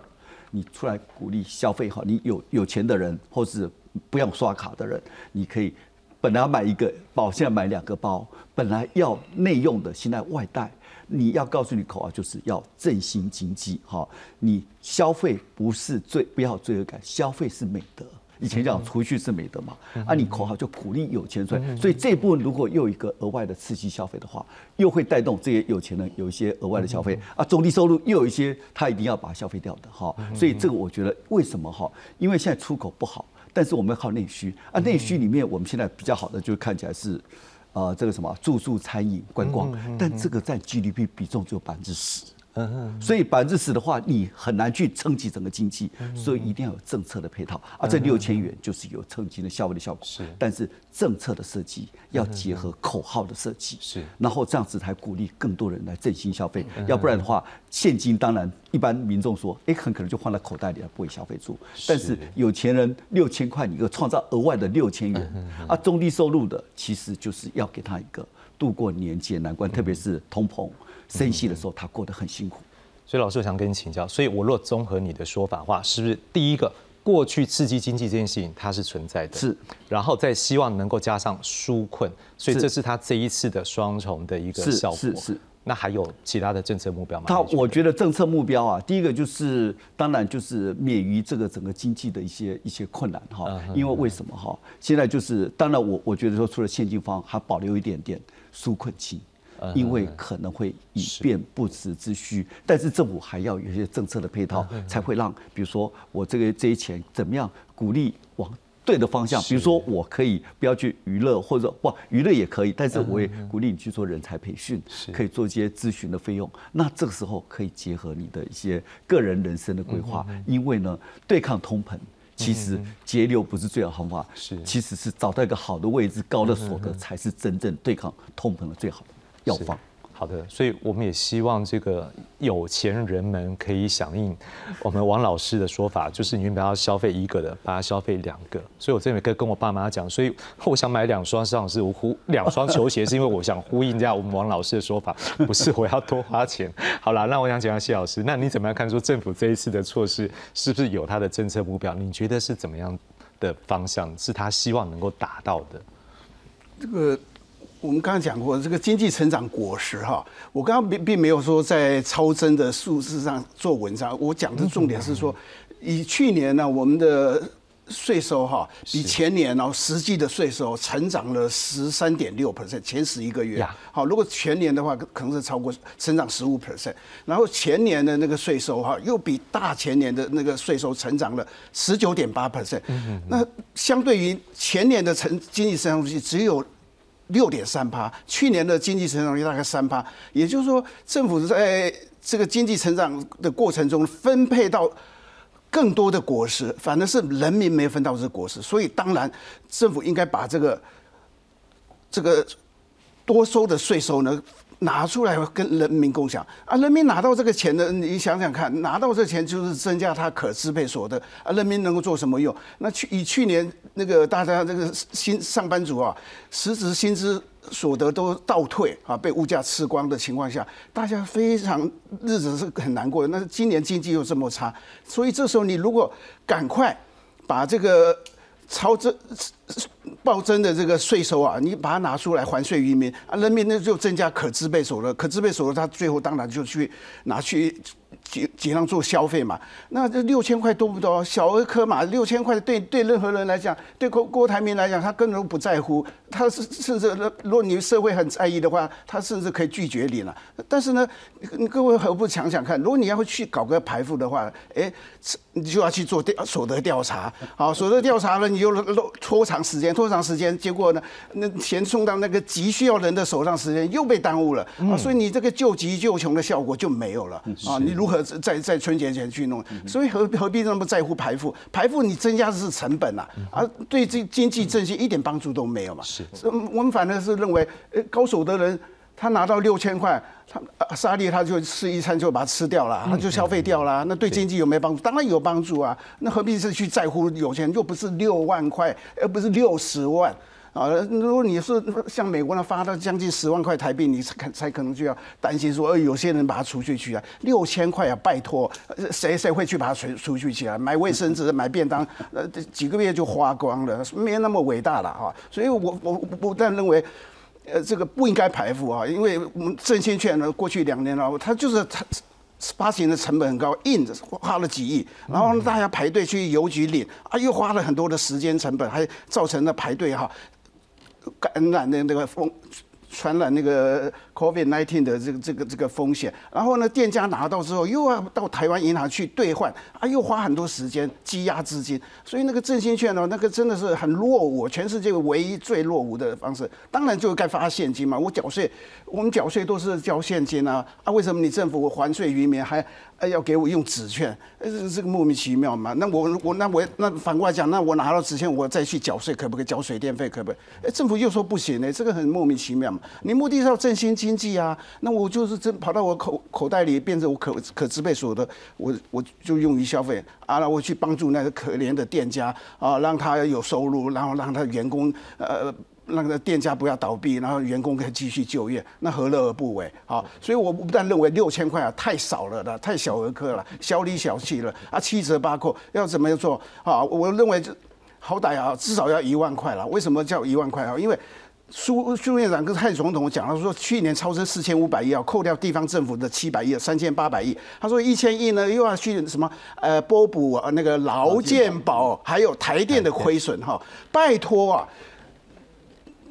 你出来鼓励消费哈，你有有钱的人或是不用刷卡的人，你可以本来要买一个包，现在买两个包，本来要内用的，现在外带。你要告诉你口号就是要振兴经济，哈，你消费不是罪，不要罪恶感，消费是美德。以前讲储蓄是美德嘛，啊，你口号就鼓励有钱赚，所以这一部分如果又一个额外的刺激消费的话，又会带动这些有钱人有一些额外的消费啊，中低收入又有一些他一定要把它消费掉的哈，所以这个我觉得为什么哈？因为现在出口不好，但是我们要靠内需啊，内需里面我们现在比较好的就看起来是。呃，这个什么住宿、餐饮、观光，但这个占 GDP 比重只有百分之十。嗯所以百分之十的话，你很难去撑起整个经济，所以一定要有政策的配套。啊，这六千元就是有撑起的消费的效果。是，但是政策的设计要结合口号的设计。是，然后这样子才鼓励更多人来振兴消费。要不然的话，现金当然一般民众说，哎，很可能就放在口袋里了，不会消费住。但是有钱人六千块，你又创造额外的六千元。啊，中低收入的其实就是要给他一个度过年节难关，特别是通膨。升息的时候，他过得很辛苦，所以老师我想跟你请教，所以我若综合你的说法话，是不是第一个过去刺激经济这件事情它是存在的，是，然后再希望能够加上纾困，所以这是他这一次的双重的一个效果。是是。那还有其他的政策目标吗？他我觉得政策目标啊，第一个就是当然就是免于这个整个经济的一些一些困难哈，因为为什么哈？现在就是当然我我觉得说除了现金方还保留一点点纾困期。因为可能会以便不时之需，但是政府还要有一些政策的配套，才会让，比如说我这个这些钱怎么样鼓励往对的方向，比如说我可以不要去娱乐，或者哇娱乐也可以，但是我也鼓励你去做人才培训，可以做一些咨询的费用。那这个时候可以结合你的一些个人人生的规划，因为呢，对抗通膨，其实节流不是最好方法，是。其实是找到一个好的位置，高的所得才是真正对抗通膨的最好的。药方，好的，所以我们也希望这个有钱人们可以响应我们王老师的说法，就是你们不要消费一个的，把它消费两个。所以我这边跟跟我爸妈讲，所以我想买两双，实际上是我呼两双球鞋，是因为我想呼应一下我们王老师的说法，不是我要多花钱。好了，那我想请教谢老师，那你怎么样看说政府这一次的措施是不是有它的政策目标？你觉得是怎么样的方向是他希望能够达到的？这个。我们刚刚讲过这个经济成长果实哈，我刚刚并并没有说在超增的数字上做文章，我讲的重点是说，以去年呢我们的税收哈比前年呢实际的税收成长了十三点六 percent，前十一个月，好，如果全年的话可能是超过成长十五 percent，然后前年的那个税收哈又比大前年的那个税收成长了十九点八 percent，那相对于前年的成经济增长率只有。六点三趴，去年的经济成长率大概三趴，也就是说，政府在这个经济成长的过程中分配到更多的果实，反正是人民没分到这果实，所以当然政府应该把这个这个多收的税收呢。拿出来跟人民共享啊！人民拿到这个钱呢，你想想看，拿到这钱就是增加他可支配所得啊！人民能够做什么用？那去以去年那个大家这个新上班族啊，实质薪资所得都倒退啊，被物价吃光的情况下，大家非常日子是很难过的。那今年经济又这么差，所以这时候你如果赶快把这个。超增暴增的这个税收啊，你把它拿出来还税于民啊，人民那就增加可支配所得，可支配所得他最后当然就去拿去。尽尽量做消费嘛，那这六千块多不多？小儿科嘛，六千块对对任何人来讲，对郭郭台铭来讲，他根本不在乎，他是甚至如果你社会很在意的话，他甚至可以拒绝你了。但是呢，你各位何不想想看，如果你要去搞个排付的话，哎，你就要去做调所得调查，好，所得调查了，你又拖长时间，拖长时间，结果呢，那钱送到那个急需要人的手上，时间又被耽误了。啊，所以你这个救急救穷的效果就没有了。啊，你如何？在在春节前去弄，所以何何必那么在乎排付？排付你增加的是成本啊，而对这经济振兴一点帮助都没有嘛。是，我们反正是认为，呃，高手的人他拿到六千块，他沙利他就吃一餐就把它吃掉了，他就消费掉了，那对经济有没有帮助？当然有帮助啊。那何必是去在乎有钱？又不是六万块，而不是六十万。啊，如果你是像美国那发到将近十万块台币，你才才可能就要担心说，呃，有些人把它出去去啊，六千块啊，拜托，谁谁会去把它出出去起来？买卫生纸、买便当，呃，几个月就花光了，没那么伟大了哈。所以我我不但认为，呃，这个不应该排付啊，因为我们证券券呢，过去两年了，它就是它。发行的成本很高，印着花了几亿，然后大家排队去邮局领，啊，又花了很多的时间成本，还造成了排队哈感染的那个风。传染那个 COVID-19 的这个这个这个风险，然后呢，店家拿到之后又要到台湾银行去兑换，啊，又花很多时间积压资金，所以那个振兴券呢，那个真的是很落伍，全世界唯一最落伍的方式。当然就该发现金嘛，我缴税，我们缴税都是交现金啊，啊，为什么你政府还税于民还？哎，要给我用纸券，呃，这个莫名其妙嘛？那我我那我那反过来讲，那我拿到纸券，我再去缴税，可不可以缴水电费？可不可以？哎，政府又说不行呢，这个很莫名其妙嘛。你目的是要振兴经经济啊，那我就是真跑到我口口袋里变成我可可支配所得，我我就用于消费啊，那我去帮助那个可怜的店家啊，让他有收入，然后让他员工呃。那个店家不要倒闭，然后员工可以继续就业，那何乐而不为？好，所以我不但认为六千块啊太少了的，太小儿科了，小里小气了啊，七折八扣要怎么样做？啊，我认为这好歹啊至少要一万块了。为什么叫一万块啊？因为苏苏院长跟蔡总统讲了，说去年超支四千五百亿要，扣掉地方政府的七百亿，三千八百亿。他说一千亿呢又要去什么呃拨补那个劳健保，还有台电的亏损哈，拜托啊！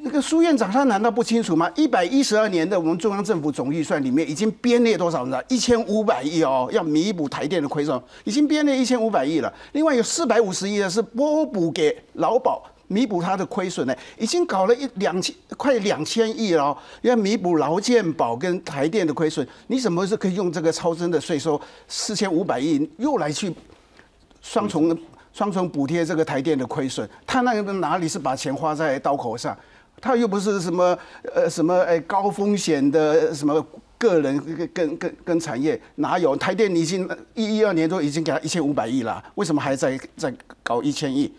那个苏院长他难道不清楚吗？一百一十二年的我们中央政府总预算里面已经编列多少呢？一千五百亿哦，要弥补台电的亏损，已经编列一千五百亿了。另外有四百五十亿的是拨补给劳保，弥补它的亏损呢，已经搞了一两千快两千亿了，要弥补劳健保跟台电的亏损。你怎么是可以用这个超增的税收四千五百亿又来去双重双重补贴这个台电的亏损？他那个哪里是把钱花在刀口上？他又不是什么呃什么哎高风险的什么个人跟跟跟产业哪有台电已经一一二年都已经给他一千五百亿了，为什么还在在搞一千亿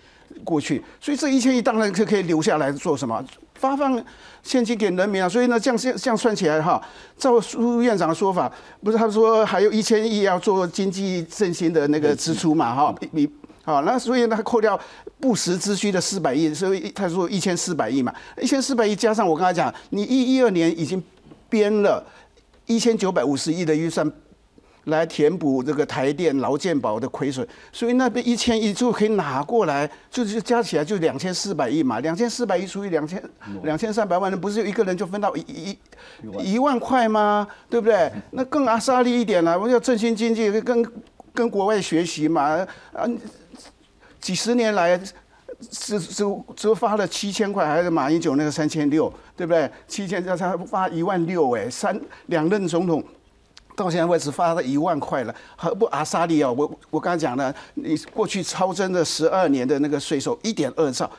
过去？所以这一千亿当然是可以留下来做什么？发放现金给人民啊！所以呢，这样这样算起来哈，照苏院长的说法，不是他说还有一千亿要做经济振兴的那个支出嘛哈？你好，那所以他扣掉不时之需的四百亿，所以他说一千四百亿嘛，一千四百亿加上我刚才讲，你一一二年已经编了一千九百五十亿的预算来填补这个台电劳健保的亏损，所以那边一千亿就可以拿过来，就是加起来就两千四百亿嘛，两千四百亿除以两千两千三百万人，不是一个人就分到一一一万块吗？对不对？那更阿萨利一点了，我要振兴经济，跟跟国外学习嘛啊。几十年来，只只只发了七千块，还是马英九那个三千六，对不对？七千加他发一万六，哎，三两任总统到现在为止发了一万块了，何不阿萨利啊？我我刚才讲了，你过去超增的十二年的那个税收一点二兆。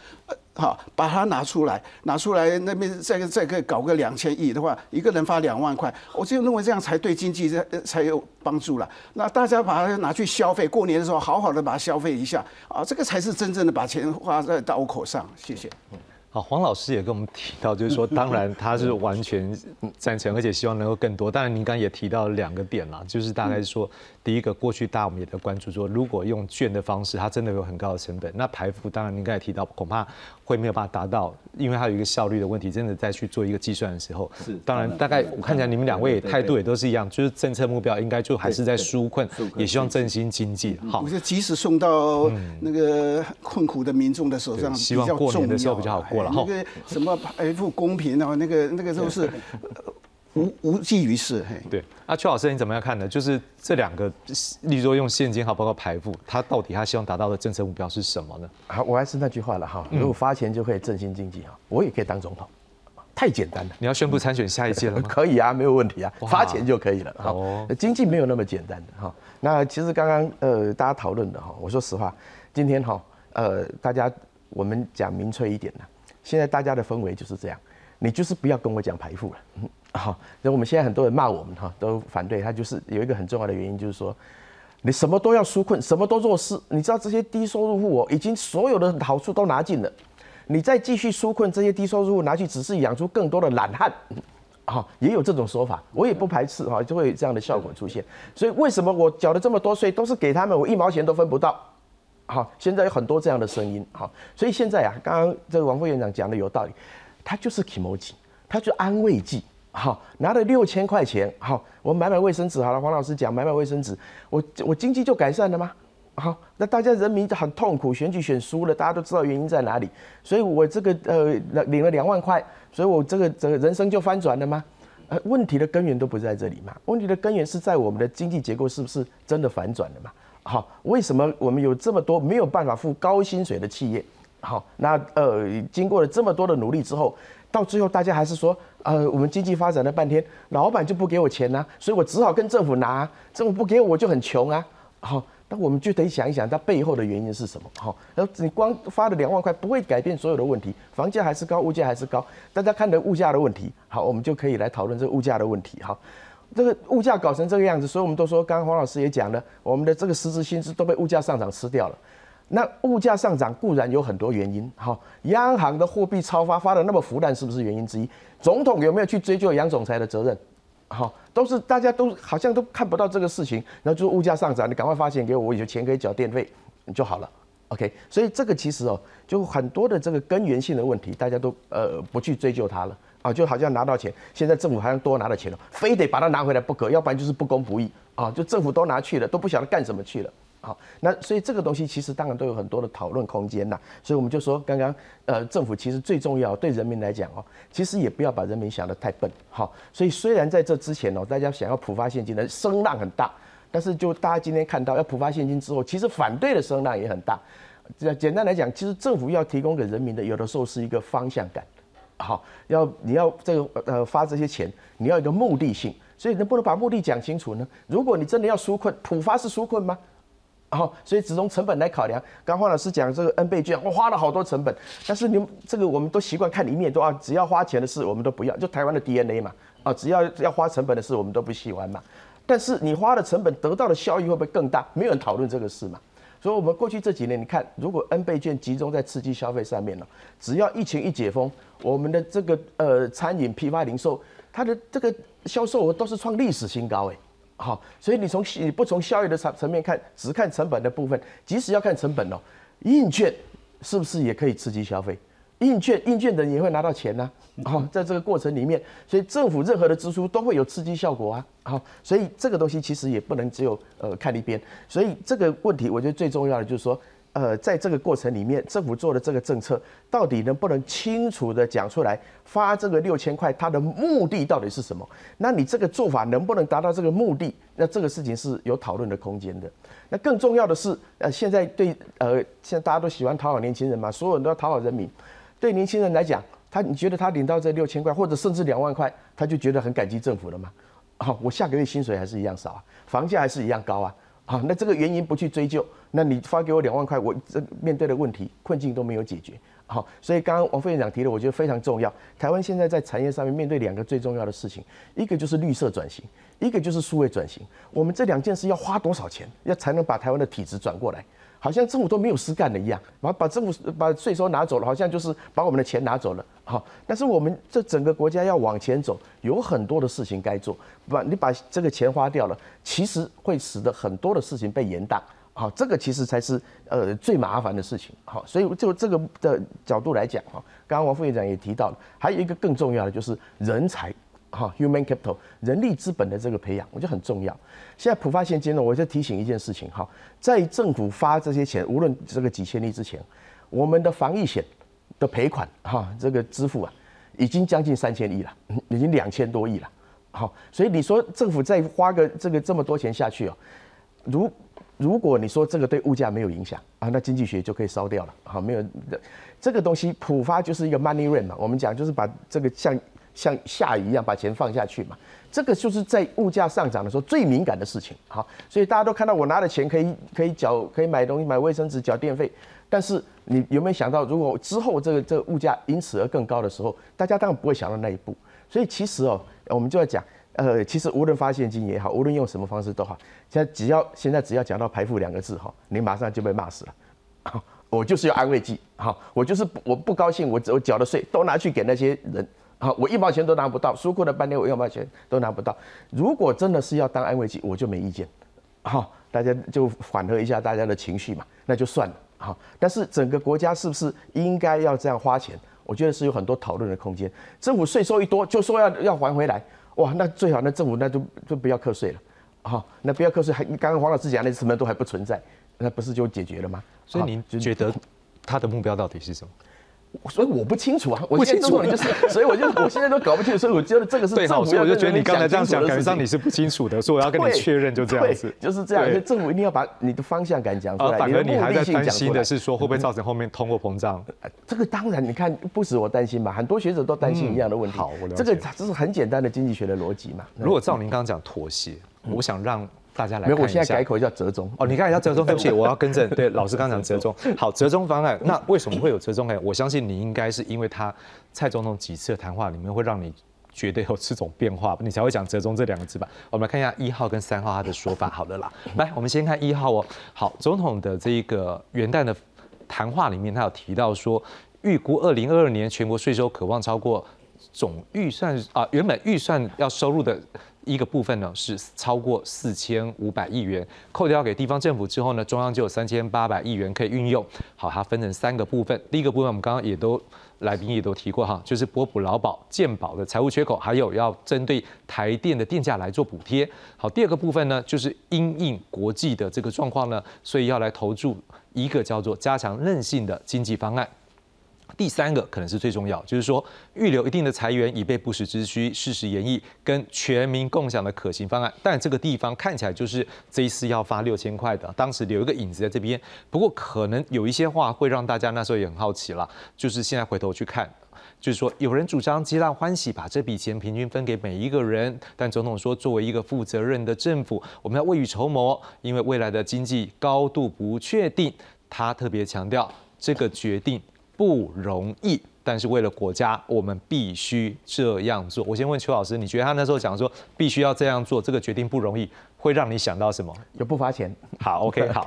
好，把它拿出来，拿出来那边再再可以搞个两千亿的话，一个人发两万块，我就认为这样才对经济才才有帮助了。那大家把它拿去消费，过年的时候好好的把它消费一下啊，这个才是真正的把钱花在刀口上。谢谢。好，黄老师也跟我们提到，就是说，当然他是完全赞成，而且希望能够更多。当然，您刚也提到两个点啦，就是大概说。第一个，过去大我们也在关注说，如果用券的方式，它真的有很高的成本，那排付当然您刚才提到，恐怕会没有办法达到，因为它有一个效率的问题。真的再去做一个计算的时候，是当然大概我看起来你们两位态度也都是一样，就是政策目标应该就还是在纾困，也希望振兴经济。好，我觉得即使送到那个困苦的民众的手上，希望过年的时候比较好过了。那个什么排富公平啊，那个那个都是。无无济于事，嘿。对，啊，邱老师你怎么样看呢？就是这两个，例如说用现金，好，包括排付，他到底他希望达到的政策目标是什么呢？好，我还是那句话了哈，如果发钱就可以振兴经济哈，我也可以当总统，太简单了。你要宣布参选下一届了吗？可以啊，没有问题啊，发钱就可以了。哦，经济没有那么简单的哈。那其实刚刚呃大家讨论的哈，我说实话，今天哈呃大家我们讲明确一点呢，现在大家的氛围就是这样，你就是不要跟我讲排付了。好，那我们现在很多人骂我们哈，都反对他，就是有一个很重要的原因，就是说，你什么都要纾困，什么都做事，你知道这些低收入户哦，已经所有的好处都拿尽了，你再继续纾困这些低收入户，拿去只是养出更多的懒汉。哈，也有这种说法，我也不排斥哈，就会有这样的效果出现。所以为什么我缴了这么多税都是给他们，我一毛钱都分不到？好，现在有很多这样的声音。好，所以现在啊，刚刚这个王副院长讲的有道理，他就是 emoji，他就安慰剂。好，拿了六千块钱，好，我买买卫生纸好了。黄老师讲买买卫生纸，我我经济就改善了吗？好，那大家人民很痛苦，选举选输了，大家都知道原因在哪里，所以我这个呃领了两万块，所以我这个这个人生就翻转了吗？呃，问题的根源都不在这里嘛，问题的根源是在我们的经济结构是不是真的反转了嘛？好，为什么我们有这么多没有办法付高薪水的企业？好，那呃经过了这么多的努力之后，到最后大家还是说，呃我们经济发展了半天，老板就不给我钱呐，所以我只好跟政府拿，政府不给我我就很穷啊，好。那我们就得想一想，它背后的原因是什么？好，然后你光发了两万块，不会改变所有的问题，房价还是高，物价还是高。大家看的物价的问题，好，我们就可以来讨论这个物价的问题。好，这个物价搞成这个样子，所以我们都说，刚刚黄老师也讲了，我们的这个实质薪资都被物价上涨吃掉了。那物价上涨固然有很多原因，好，央行的货币超发发的那么腐烂，是不是原因之一？总统有没有去追究杨总裁的责任？好，都是大家都好像都看不到这个事情，然后就是物价上涨，你赶快发钱给我，我有钱可以缴电费就好了。OK，所以这个其实哦，就很多的这个根源性的问题，大家都呃不去追究它了啊，就好像拿到钱，现在政府好像多拿了钱了，非得把它拿回来不可，要不然就是不公不义啊，就政府都拿去了，都不晓得干什么去了。好，那所以这个东西其实当然都有很多的讨论空间呐。所以我们就说，刚刚呃，政府其实最重要对人民来讲哦，其实也不要把人民想得太笨。好，所以虽然在这之前哦，大家想要普发现金的声浪很大，但是就大家今天看到要普发现金之后，其实反对的声浪也很大。这简单来讲，其实政府要提供给人民的，有的时候是一个方向感。好，要你要这个呃发这些钱，你要一个目的性，所以能不能把目的讲清楚呢？如果你真的要纾困，普发是纾困吗？好，所以只从成本来考量。刚黄老师讲这个 N 倍券，我花了好多成本，但是你们这个我们都习惯看一面，都啊只要花钱的事我们都不要，就台湾的 DNA 嘛，啊只要要花成本的事我们都不喜欢嘛。但是你花的成本得到的效益会不会更大？没有人讨论这个事嘛。所以我们过去这几年，你看，如果 N 倍券集中在刺激消费上面了，只要疫情一解封，我们的这个呃餐饮批发零售，它的这个销售额都是创历史新高哎。好，所以你从你不从效益的层层面看，只看成本的部分，即使要看成本哦，印券是不是也可以刺激消费？印券印券的人也会拿到钱呢。好，在这个过程里面，所以政府任何的支出都会有刺激效果啊。好，所以这个东西其实也不能只有呃看一边。所以这个问题，我觉得最重要的就是说。呃，在这个过程里面，政府做的这个政策到底能不能清楚的讲出来？发这个六千块，它的目的到底是什么？那你这个做法能不能达到这个目的？那这个事情是有讨论的空间的。那更重要的是，呃，现在对呃，现在大家都喜欢讨好年轻人嘛，所有人都要讨好人民。对年轻人来讲，他你觉得他领到这六千块，或者甚至两万块，他就觉得很感激政府了吗？好，我下个月薪水还是一样少啊，房价还是一样高啊。好，那这个原因不去追究，那你发给我两万块，我这面对的问题困境都没有解决。好，所以刚刚王副院长提的，我觉得非常重要。台湾现在在产业上面面对两个最重要的事情，一个就是绿色转型，一个就是数位转型。我们这两件事要花多少钱，要才能把台湾的体质转过来？好像政府都没有事干的一样，把把政府把税收拿走了，好像就是把我们的钱拿走了。好，但是我们这整个国家要往前走，有很多的事情该做。把你把这个钱花掉了，其实会使得很多的事情被延宕。好，这个其实才是呃最麻烦的事情。好，所以就这个的角度来讲，哈，刚刚王副院长也提到了，还有一个更重要的就是人才。哈，human capital 人力资本的这个培养，我觉得很重要。现在普发现金呢，我就提醒一件事情哈，在政府发这些钱，无论这个几千亿之前，我们的防疫险的赔款哈，这个支付啊，已经将近三千亿了，已经两千多亿了。好，所以你说政府再花个这个这么多钱下去哦，如如果你说这个对物价没有影响啊，那经济学就可以烧掉了。好，没有这个东西普发就是一个 money rain 嘛，我们讲就是把这个像。像下雨一样把钱放下去嘛，这个就是在物价上涨的时候最敏感的事情。好，所以大家都看到我拿的钱可以可以缴可以买东西买卫生纸缴电费，但是你有没有想到，如果之后这个这个物价因此而更高的时候，大家当然不会想到那一步。所以其实哦，我们就要讲，呃，其实无论发现金也好，无论用什么方式都好，现在只要现在只要讲到排富两个字哈，你马上就被骂死了。我就是要安慰剂，好，我就是我不高兴，我我缴的税都拿去给那些人，好，我一毛钱都拿不到，纾困了半天我一毛钱都拿不到。如果真的是要当安慰剂，我就没意见，好，大家就缓和一下大家的情绪嘛，那就算了，好。但是整个国家是不是应该要这样花钱？我觉得是有很多讨论的空间。政府税收一多，就说要要还回来，哇，那最好那政府那就就不要课税了，好，那不要课税，还刚刚黄老师讲那什么都还不存在。那不是就解决了吗？所以您觉得他的目标到底是什么？所以我不清楚啊，我清楚就是，所以我就我现在都搞不清楚，所以我觉得这个是政府。所以我就觉得你刚才这样讲，感觉上你是不清楚的，所以我要跟你确认，就这样子，就是这样。政府一定要把你的方向感讲出来。反而你还在担心的是说，会不会造成后面通货膨胀？这个当然，你看不止我担心嘛，很多学者都担心一样的问题。好，我。这个这是很简单的经济学的逻辑嘛。如果照您刚刚讲妥协，我想让。大家来，没有，我现在改口叫折中哦。你看一下折中，对不起，我要更正。对，老师刚讲折中，好，折中方案。那为什么会有折中呢？我相信你应该是因为他蔡总统几次的谈话里面会让你觉得有这种变化，你才会讲折中这两个字吧？我们来看一下一号跟三号他的说法。好的啦，来，我们先看一号哦。好，总统的这一个元旦的谈话里面，他有提到说，预估二零二二年全国税收渴望超过总预算啊，原本预算要收入的。一个部分呢是超过四千五百亿元，扣掉给地方政府之后呢，中央就有三千八百亿元可以运用。好，它分成三个部分。第一个部分我们刚刚也都来宾也都提过哈，就是拨补劳保、健保的财务缺口，还有要针对台电的电价来做补贴。好，第二个部分呢，就是因应国际的这个状况呢，所以要来投注一个叫做加强韧性的经济方案。第三个可能是最重要，就是说预留一定的财源以备不时之需，适时演绎跟全民共享的可行方案。但这个地方看起来就是这一次要发六千块的，当时留一个影子在这边。不过可能有一些话会让大家那时候也很好奇了，就是现在回头去看，就是说有人主张皆大欢喜，把这笔钱平均分给每一个人。但总统说，作为一个负责任的政府，我们要未雨绸缪，因为未来的经济高度不确定。他特别强调这个决定。不容易，但是为了国家，我们必须这样做。我先问邱老师，你觉得他那时候讲说必须要这样做，这个决定不容易，会让你想到什么？有不发钱？好，OK，好，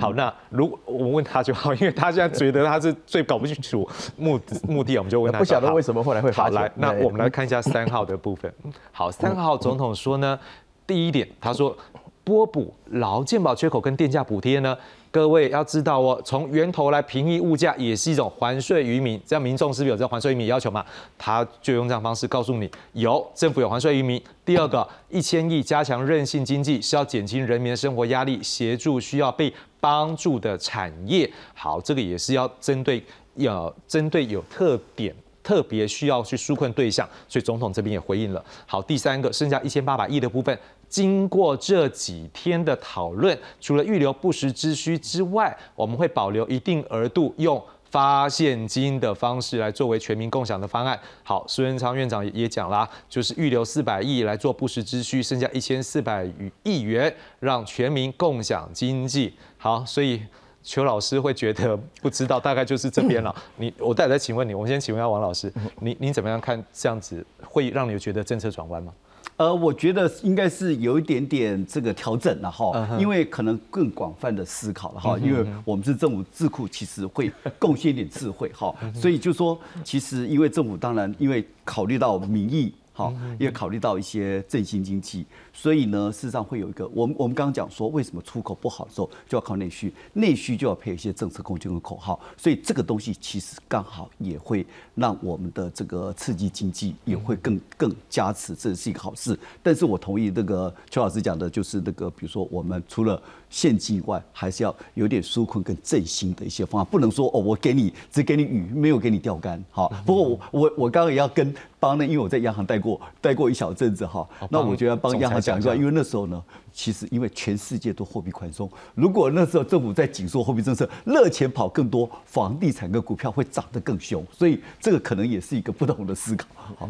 好。那如我问他就好，因为他现在觉得他是最搞不清楚目目的，我们就问他。不晓得为什么后来会发钱？来，那我们来看一下三号的部分。好，三号总统说呢，第一点，他说拨补劳健保缺口跟电价补贴呢。各位要知道哦，从源头来平抑物价也是一种还税于民，这样民众是不是有这还税于民要求嘛？他就用这样方式告诉你，有政府有还税于民。第二个，一千亿加强韧性经济是要减轻人民的生活压力，协助需要被帮助的产业。好，这个也是要针对要针对有特点。特别需要去纾困对象，所以总统这边也回应了。好，第三个剩下一千八百亿的部分，经过这几天的讨论，除了预留不时之需之外，我们会保留一定额度，用发现金的方式来作为全民共享的方案。好，苏文昌院长也讲啦，就是预留四百亿来做不时之需，剩下一千四百余亿元让全民共享经济。好，所以。邱老师会觉得不知道，大概就是这边了。你，我再再请问你，我们先请问一下王老师，你你怎么样看这样子会让你觉得政策转弯吗？呃，我觉得应该是有一点点这个调整了哈，因为可能更广泛的思考了哈，因为我们是政府智库，其实会贡献一点智慧哈，所以就说其实因为政府当然因为考虑到民意。好，因为考虑到一些振兴经济，所以呢，事实上会有一个，我们我们刚刚讲说，为什么出口不好的时候就要靠内需，内需就要配一些政策工具和口号，所以这个东西其实刚好也会让我们的这个刺激经济也会更更加持，这是一个好事。但是我同意那个邱老师讲的，就是那个比如说我们除了现金以外，还是要有点纾困跟振兴的一些方案，不能说哦，我给你只给你鱼，没有给你钓竿。好，不过我我我刚刚也要跟。帮呢，因为我在央行待过，待过一小阵子哈。那我就要帮央行讲一下，因为那时候呢，其实因为全世界都货币宽松，如果那时候政府在紧缩货币政策，热钱跑更多，房地产跟股票会涨得更凶，所以这个可能也是一个不同的思考。好，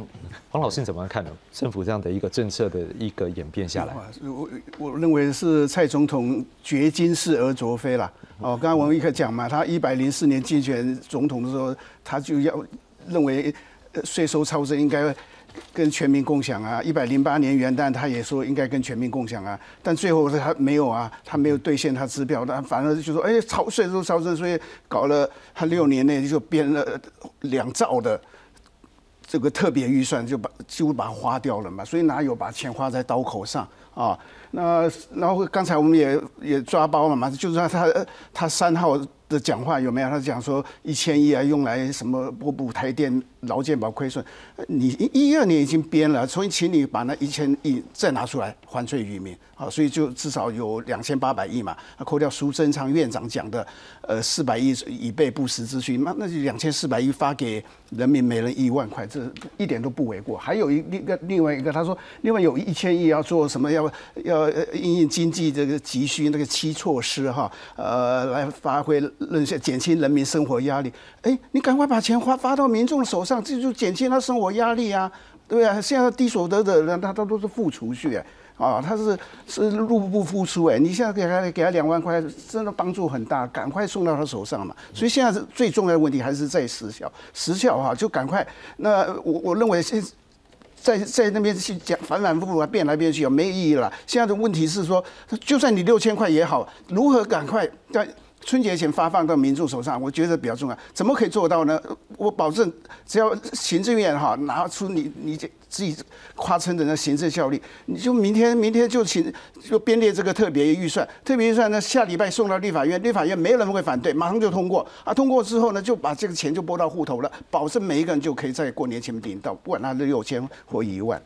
黄老师你怎么看呢？政府这样的一个政策的一个演变下来，我我认为是蔡总统掘金式而卓非了。哦，刚刚王毅克讲嘛，他一百零四年竞选总统的时候，他就要认为。税收超增应该跟全民共享啊，一百零八年元旦他也说应该跟全民共享啊，但最后他没有啊，他没有兑现他支票，他反而就说哎超税收超税，所以搞了他六年内就编了两兆的这个特别预算，就把几乎把它花掉了嘛，所以哪有把钱花在刀口上？啊？那然后刚才我们也也抓包了嘛，就是他他他三号。的讲话有没有？他讲说一千亿啊，用来什么补补台电劳健保亏损？你一一二年已经编了，所以请你把那一千亿再拿出来还税于民啊！所以就至少有两千八百亿嘛。扣掉苏贞昌院长讲的呃四百亿以备不时之需，那那就两千四百亿发给人民每人一万块，这一点都不为过。还有一另个另外一个，他说另外有一千亿要做什么？要要应应经济这个急需那个七措施哈，呃来发挥。减轻人民生活压力，哎，你赶快把钱花发到民众手上，这就减轻他生活压力啊，对啊，现在低所得的人，他他都是付储蓄，哎，啊，他是是入不敷出，哎，你现在给他给他两万块，真的帮助很大，赶快送到他手上嘛。所以现在是最重要的问题还是在时效，时效哈，就赶快。那我我认为现在在那边去讲反反复复啊，变来变去啊，没意义了。现在的问题是说，就算你六千块也好，如何赶快在。春节前发放到民众手上，我觉得比较重要。怎么可以做到呢？我保证，只要行政院哈拿出你你这自己夸称的那行政效率，你就明天明天就请就编列这个特别预算，特别预算呢下礼拜送到立法院，立法院没有人会反对，马上就通过。啊，通过之后呢，就把这个钱就拨到户头了，保证每一个人就可以在过年前领到，不管他是六千或一万。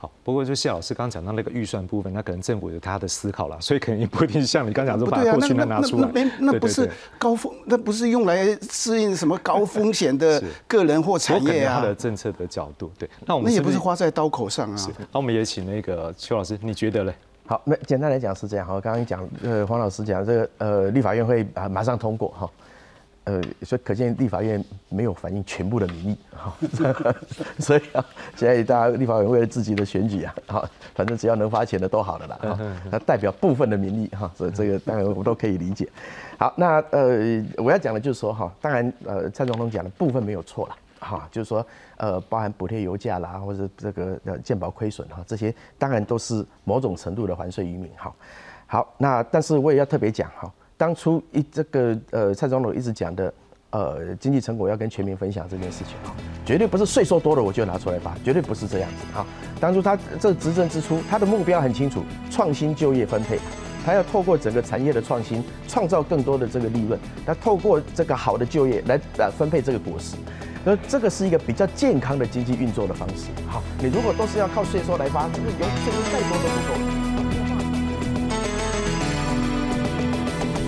好，不过就谢老师刚讲到那个预算部分，那可能政府有他的思考了，所以可能也不一定像你刚讲说把过去的拿出来。那那不是高风，那不是用来适应什么高风险的 个人或产业啊？他的政策的角度，对。那我们那也不是花在刀口上啊。那我们也请那个邱老师，你觉得嘞？好，那简单来讲是这样。好，刚刚讲呃黄老师讲这个呃立法院会啊马上通过哈。呃，所以可见立法院没有反映全部的民意，哈，所以啊，现在大家立法院为了自己的选举啊，好，反正只要能发钱的都好了啦，哈，它代表部分的民意，哈，所以这个当然我们都可以理解。好，那呃，我要讲的就是说，哈，当然呃，蔡总统讲的部分没有错了，哈，就是说呃，包含补贴油价啦，或者这个呃健保亏损哈，这些当然都是某种程度的还税于民，哈，好，那但是我也要特别讲哈。当初一这个呃蔡总统一直讲的呃经济成果要跟全民分享这件事情啊，绝对不是税收多了我就拿出来发，绝对不是这样子啊。当初他这执政之初，他的目标很清楚，创新就业分配，他要透过整个产业的创新，创造更多的这个利润，他透过这个好的就业来呃分配这个果实，那这个是一个比较健康的经济运作的方式。好，你如果都是要靠税收来发，那有税收再多都不够。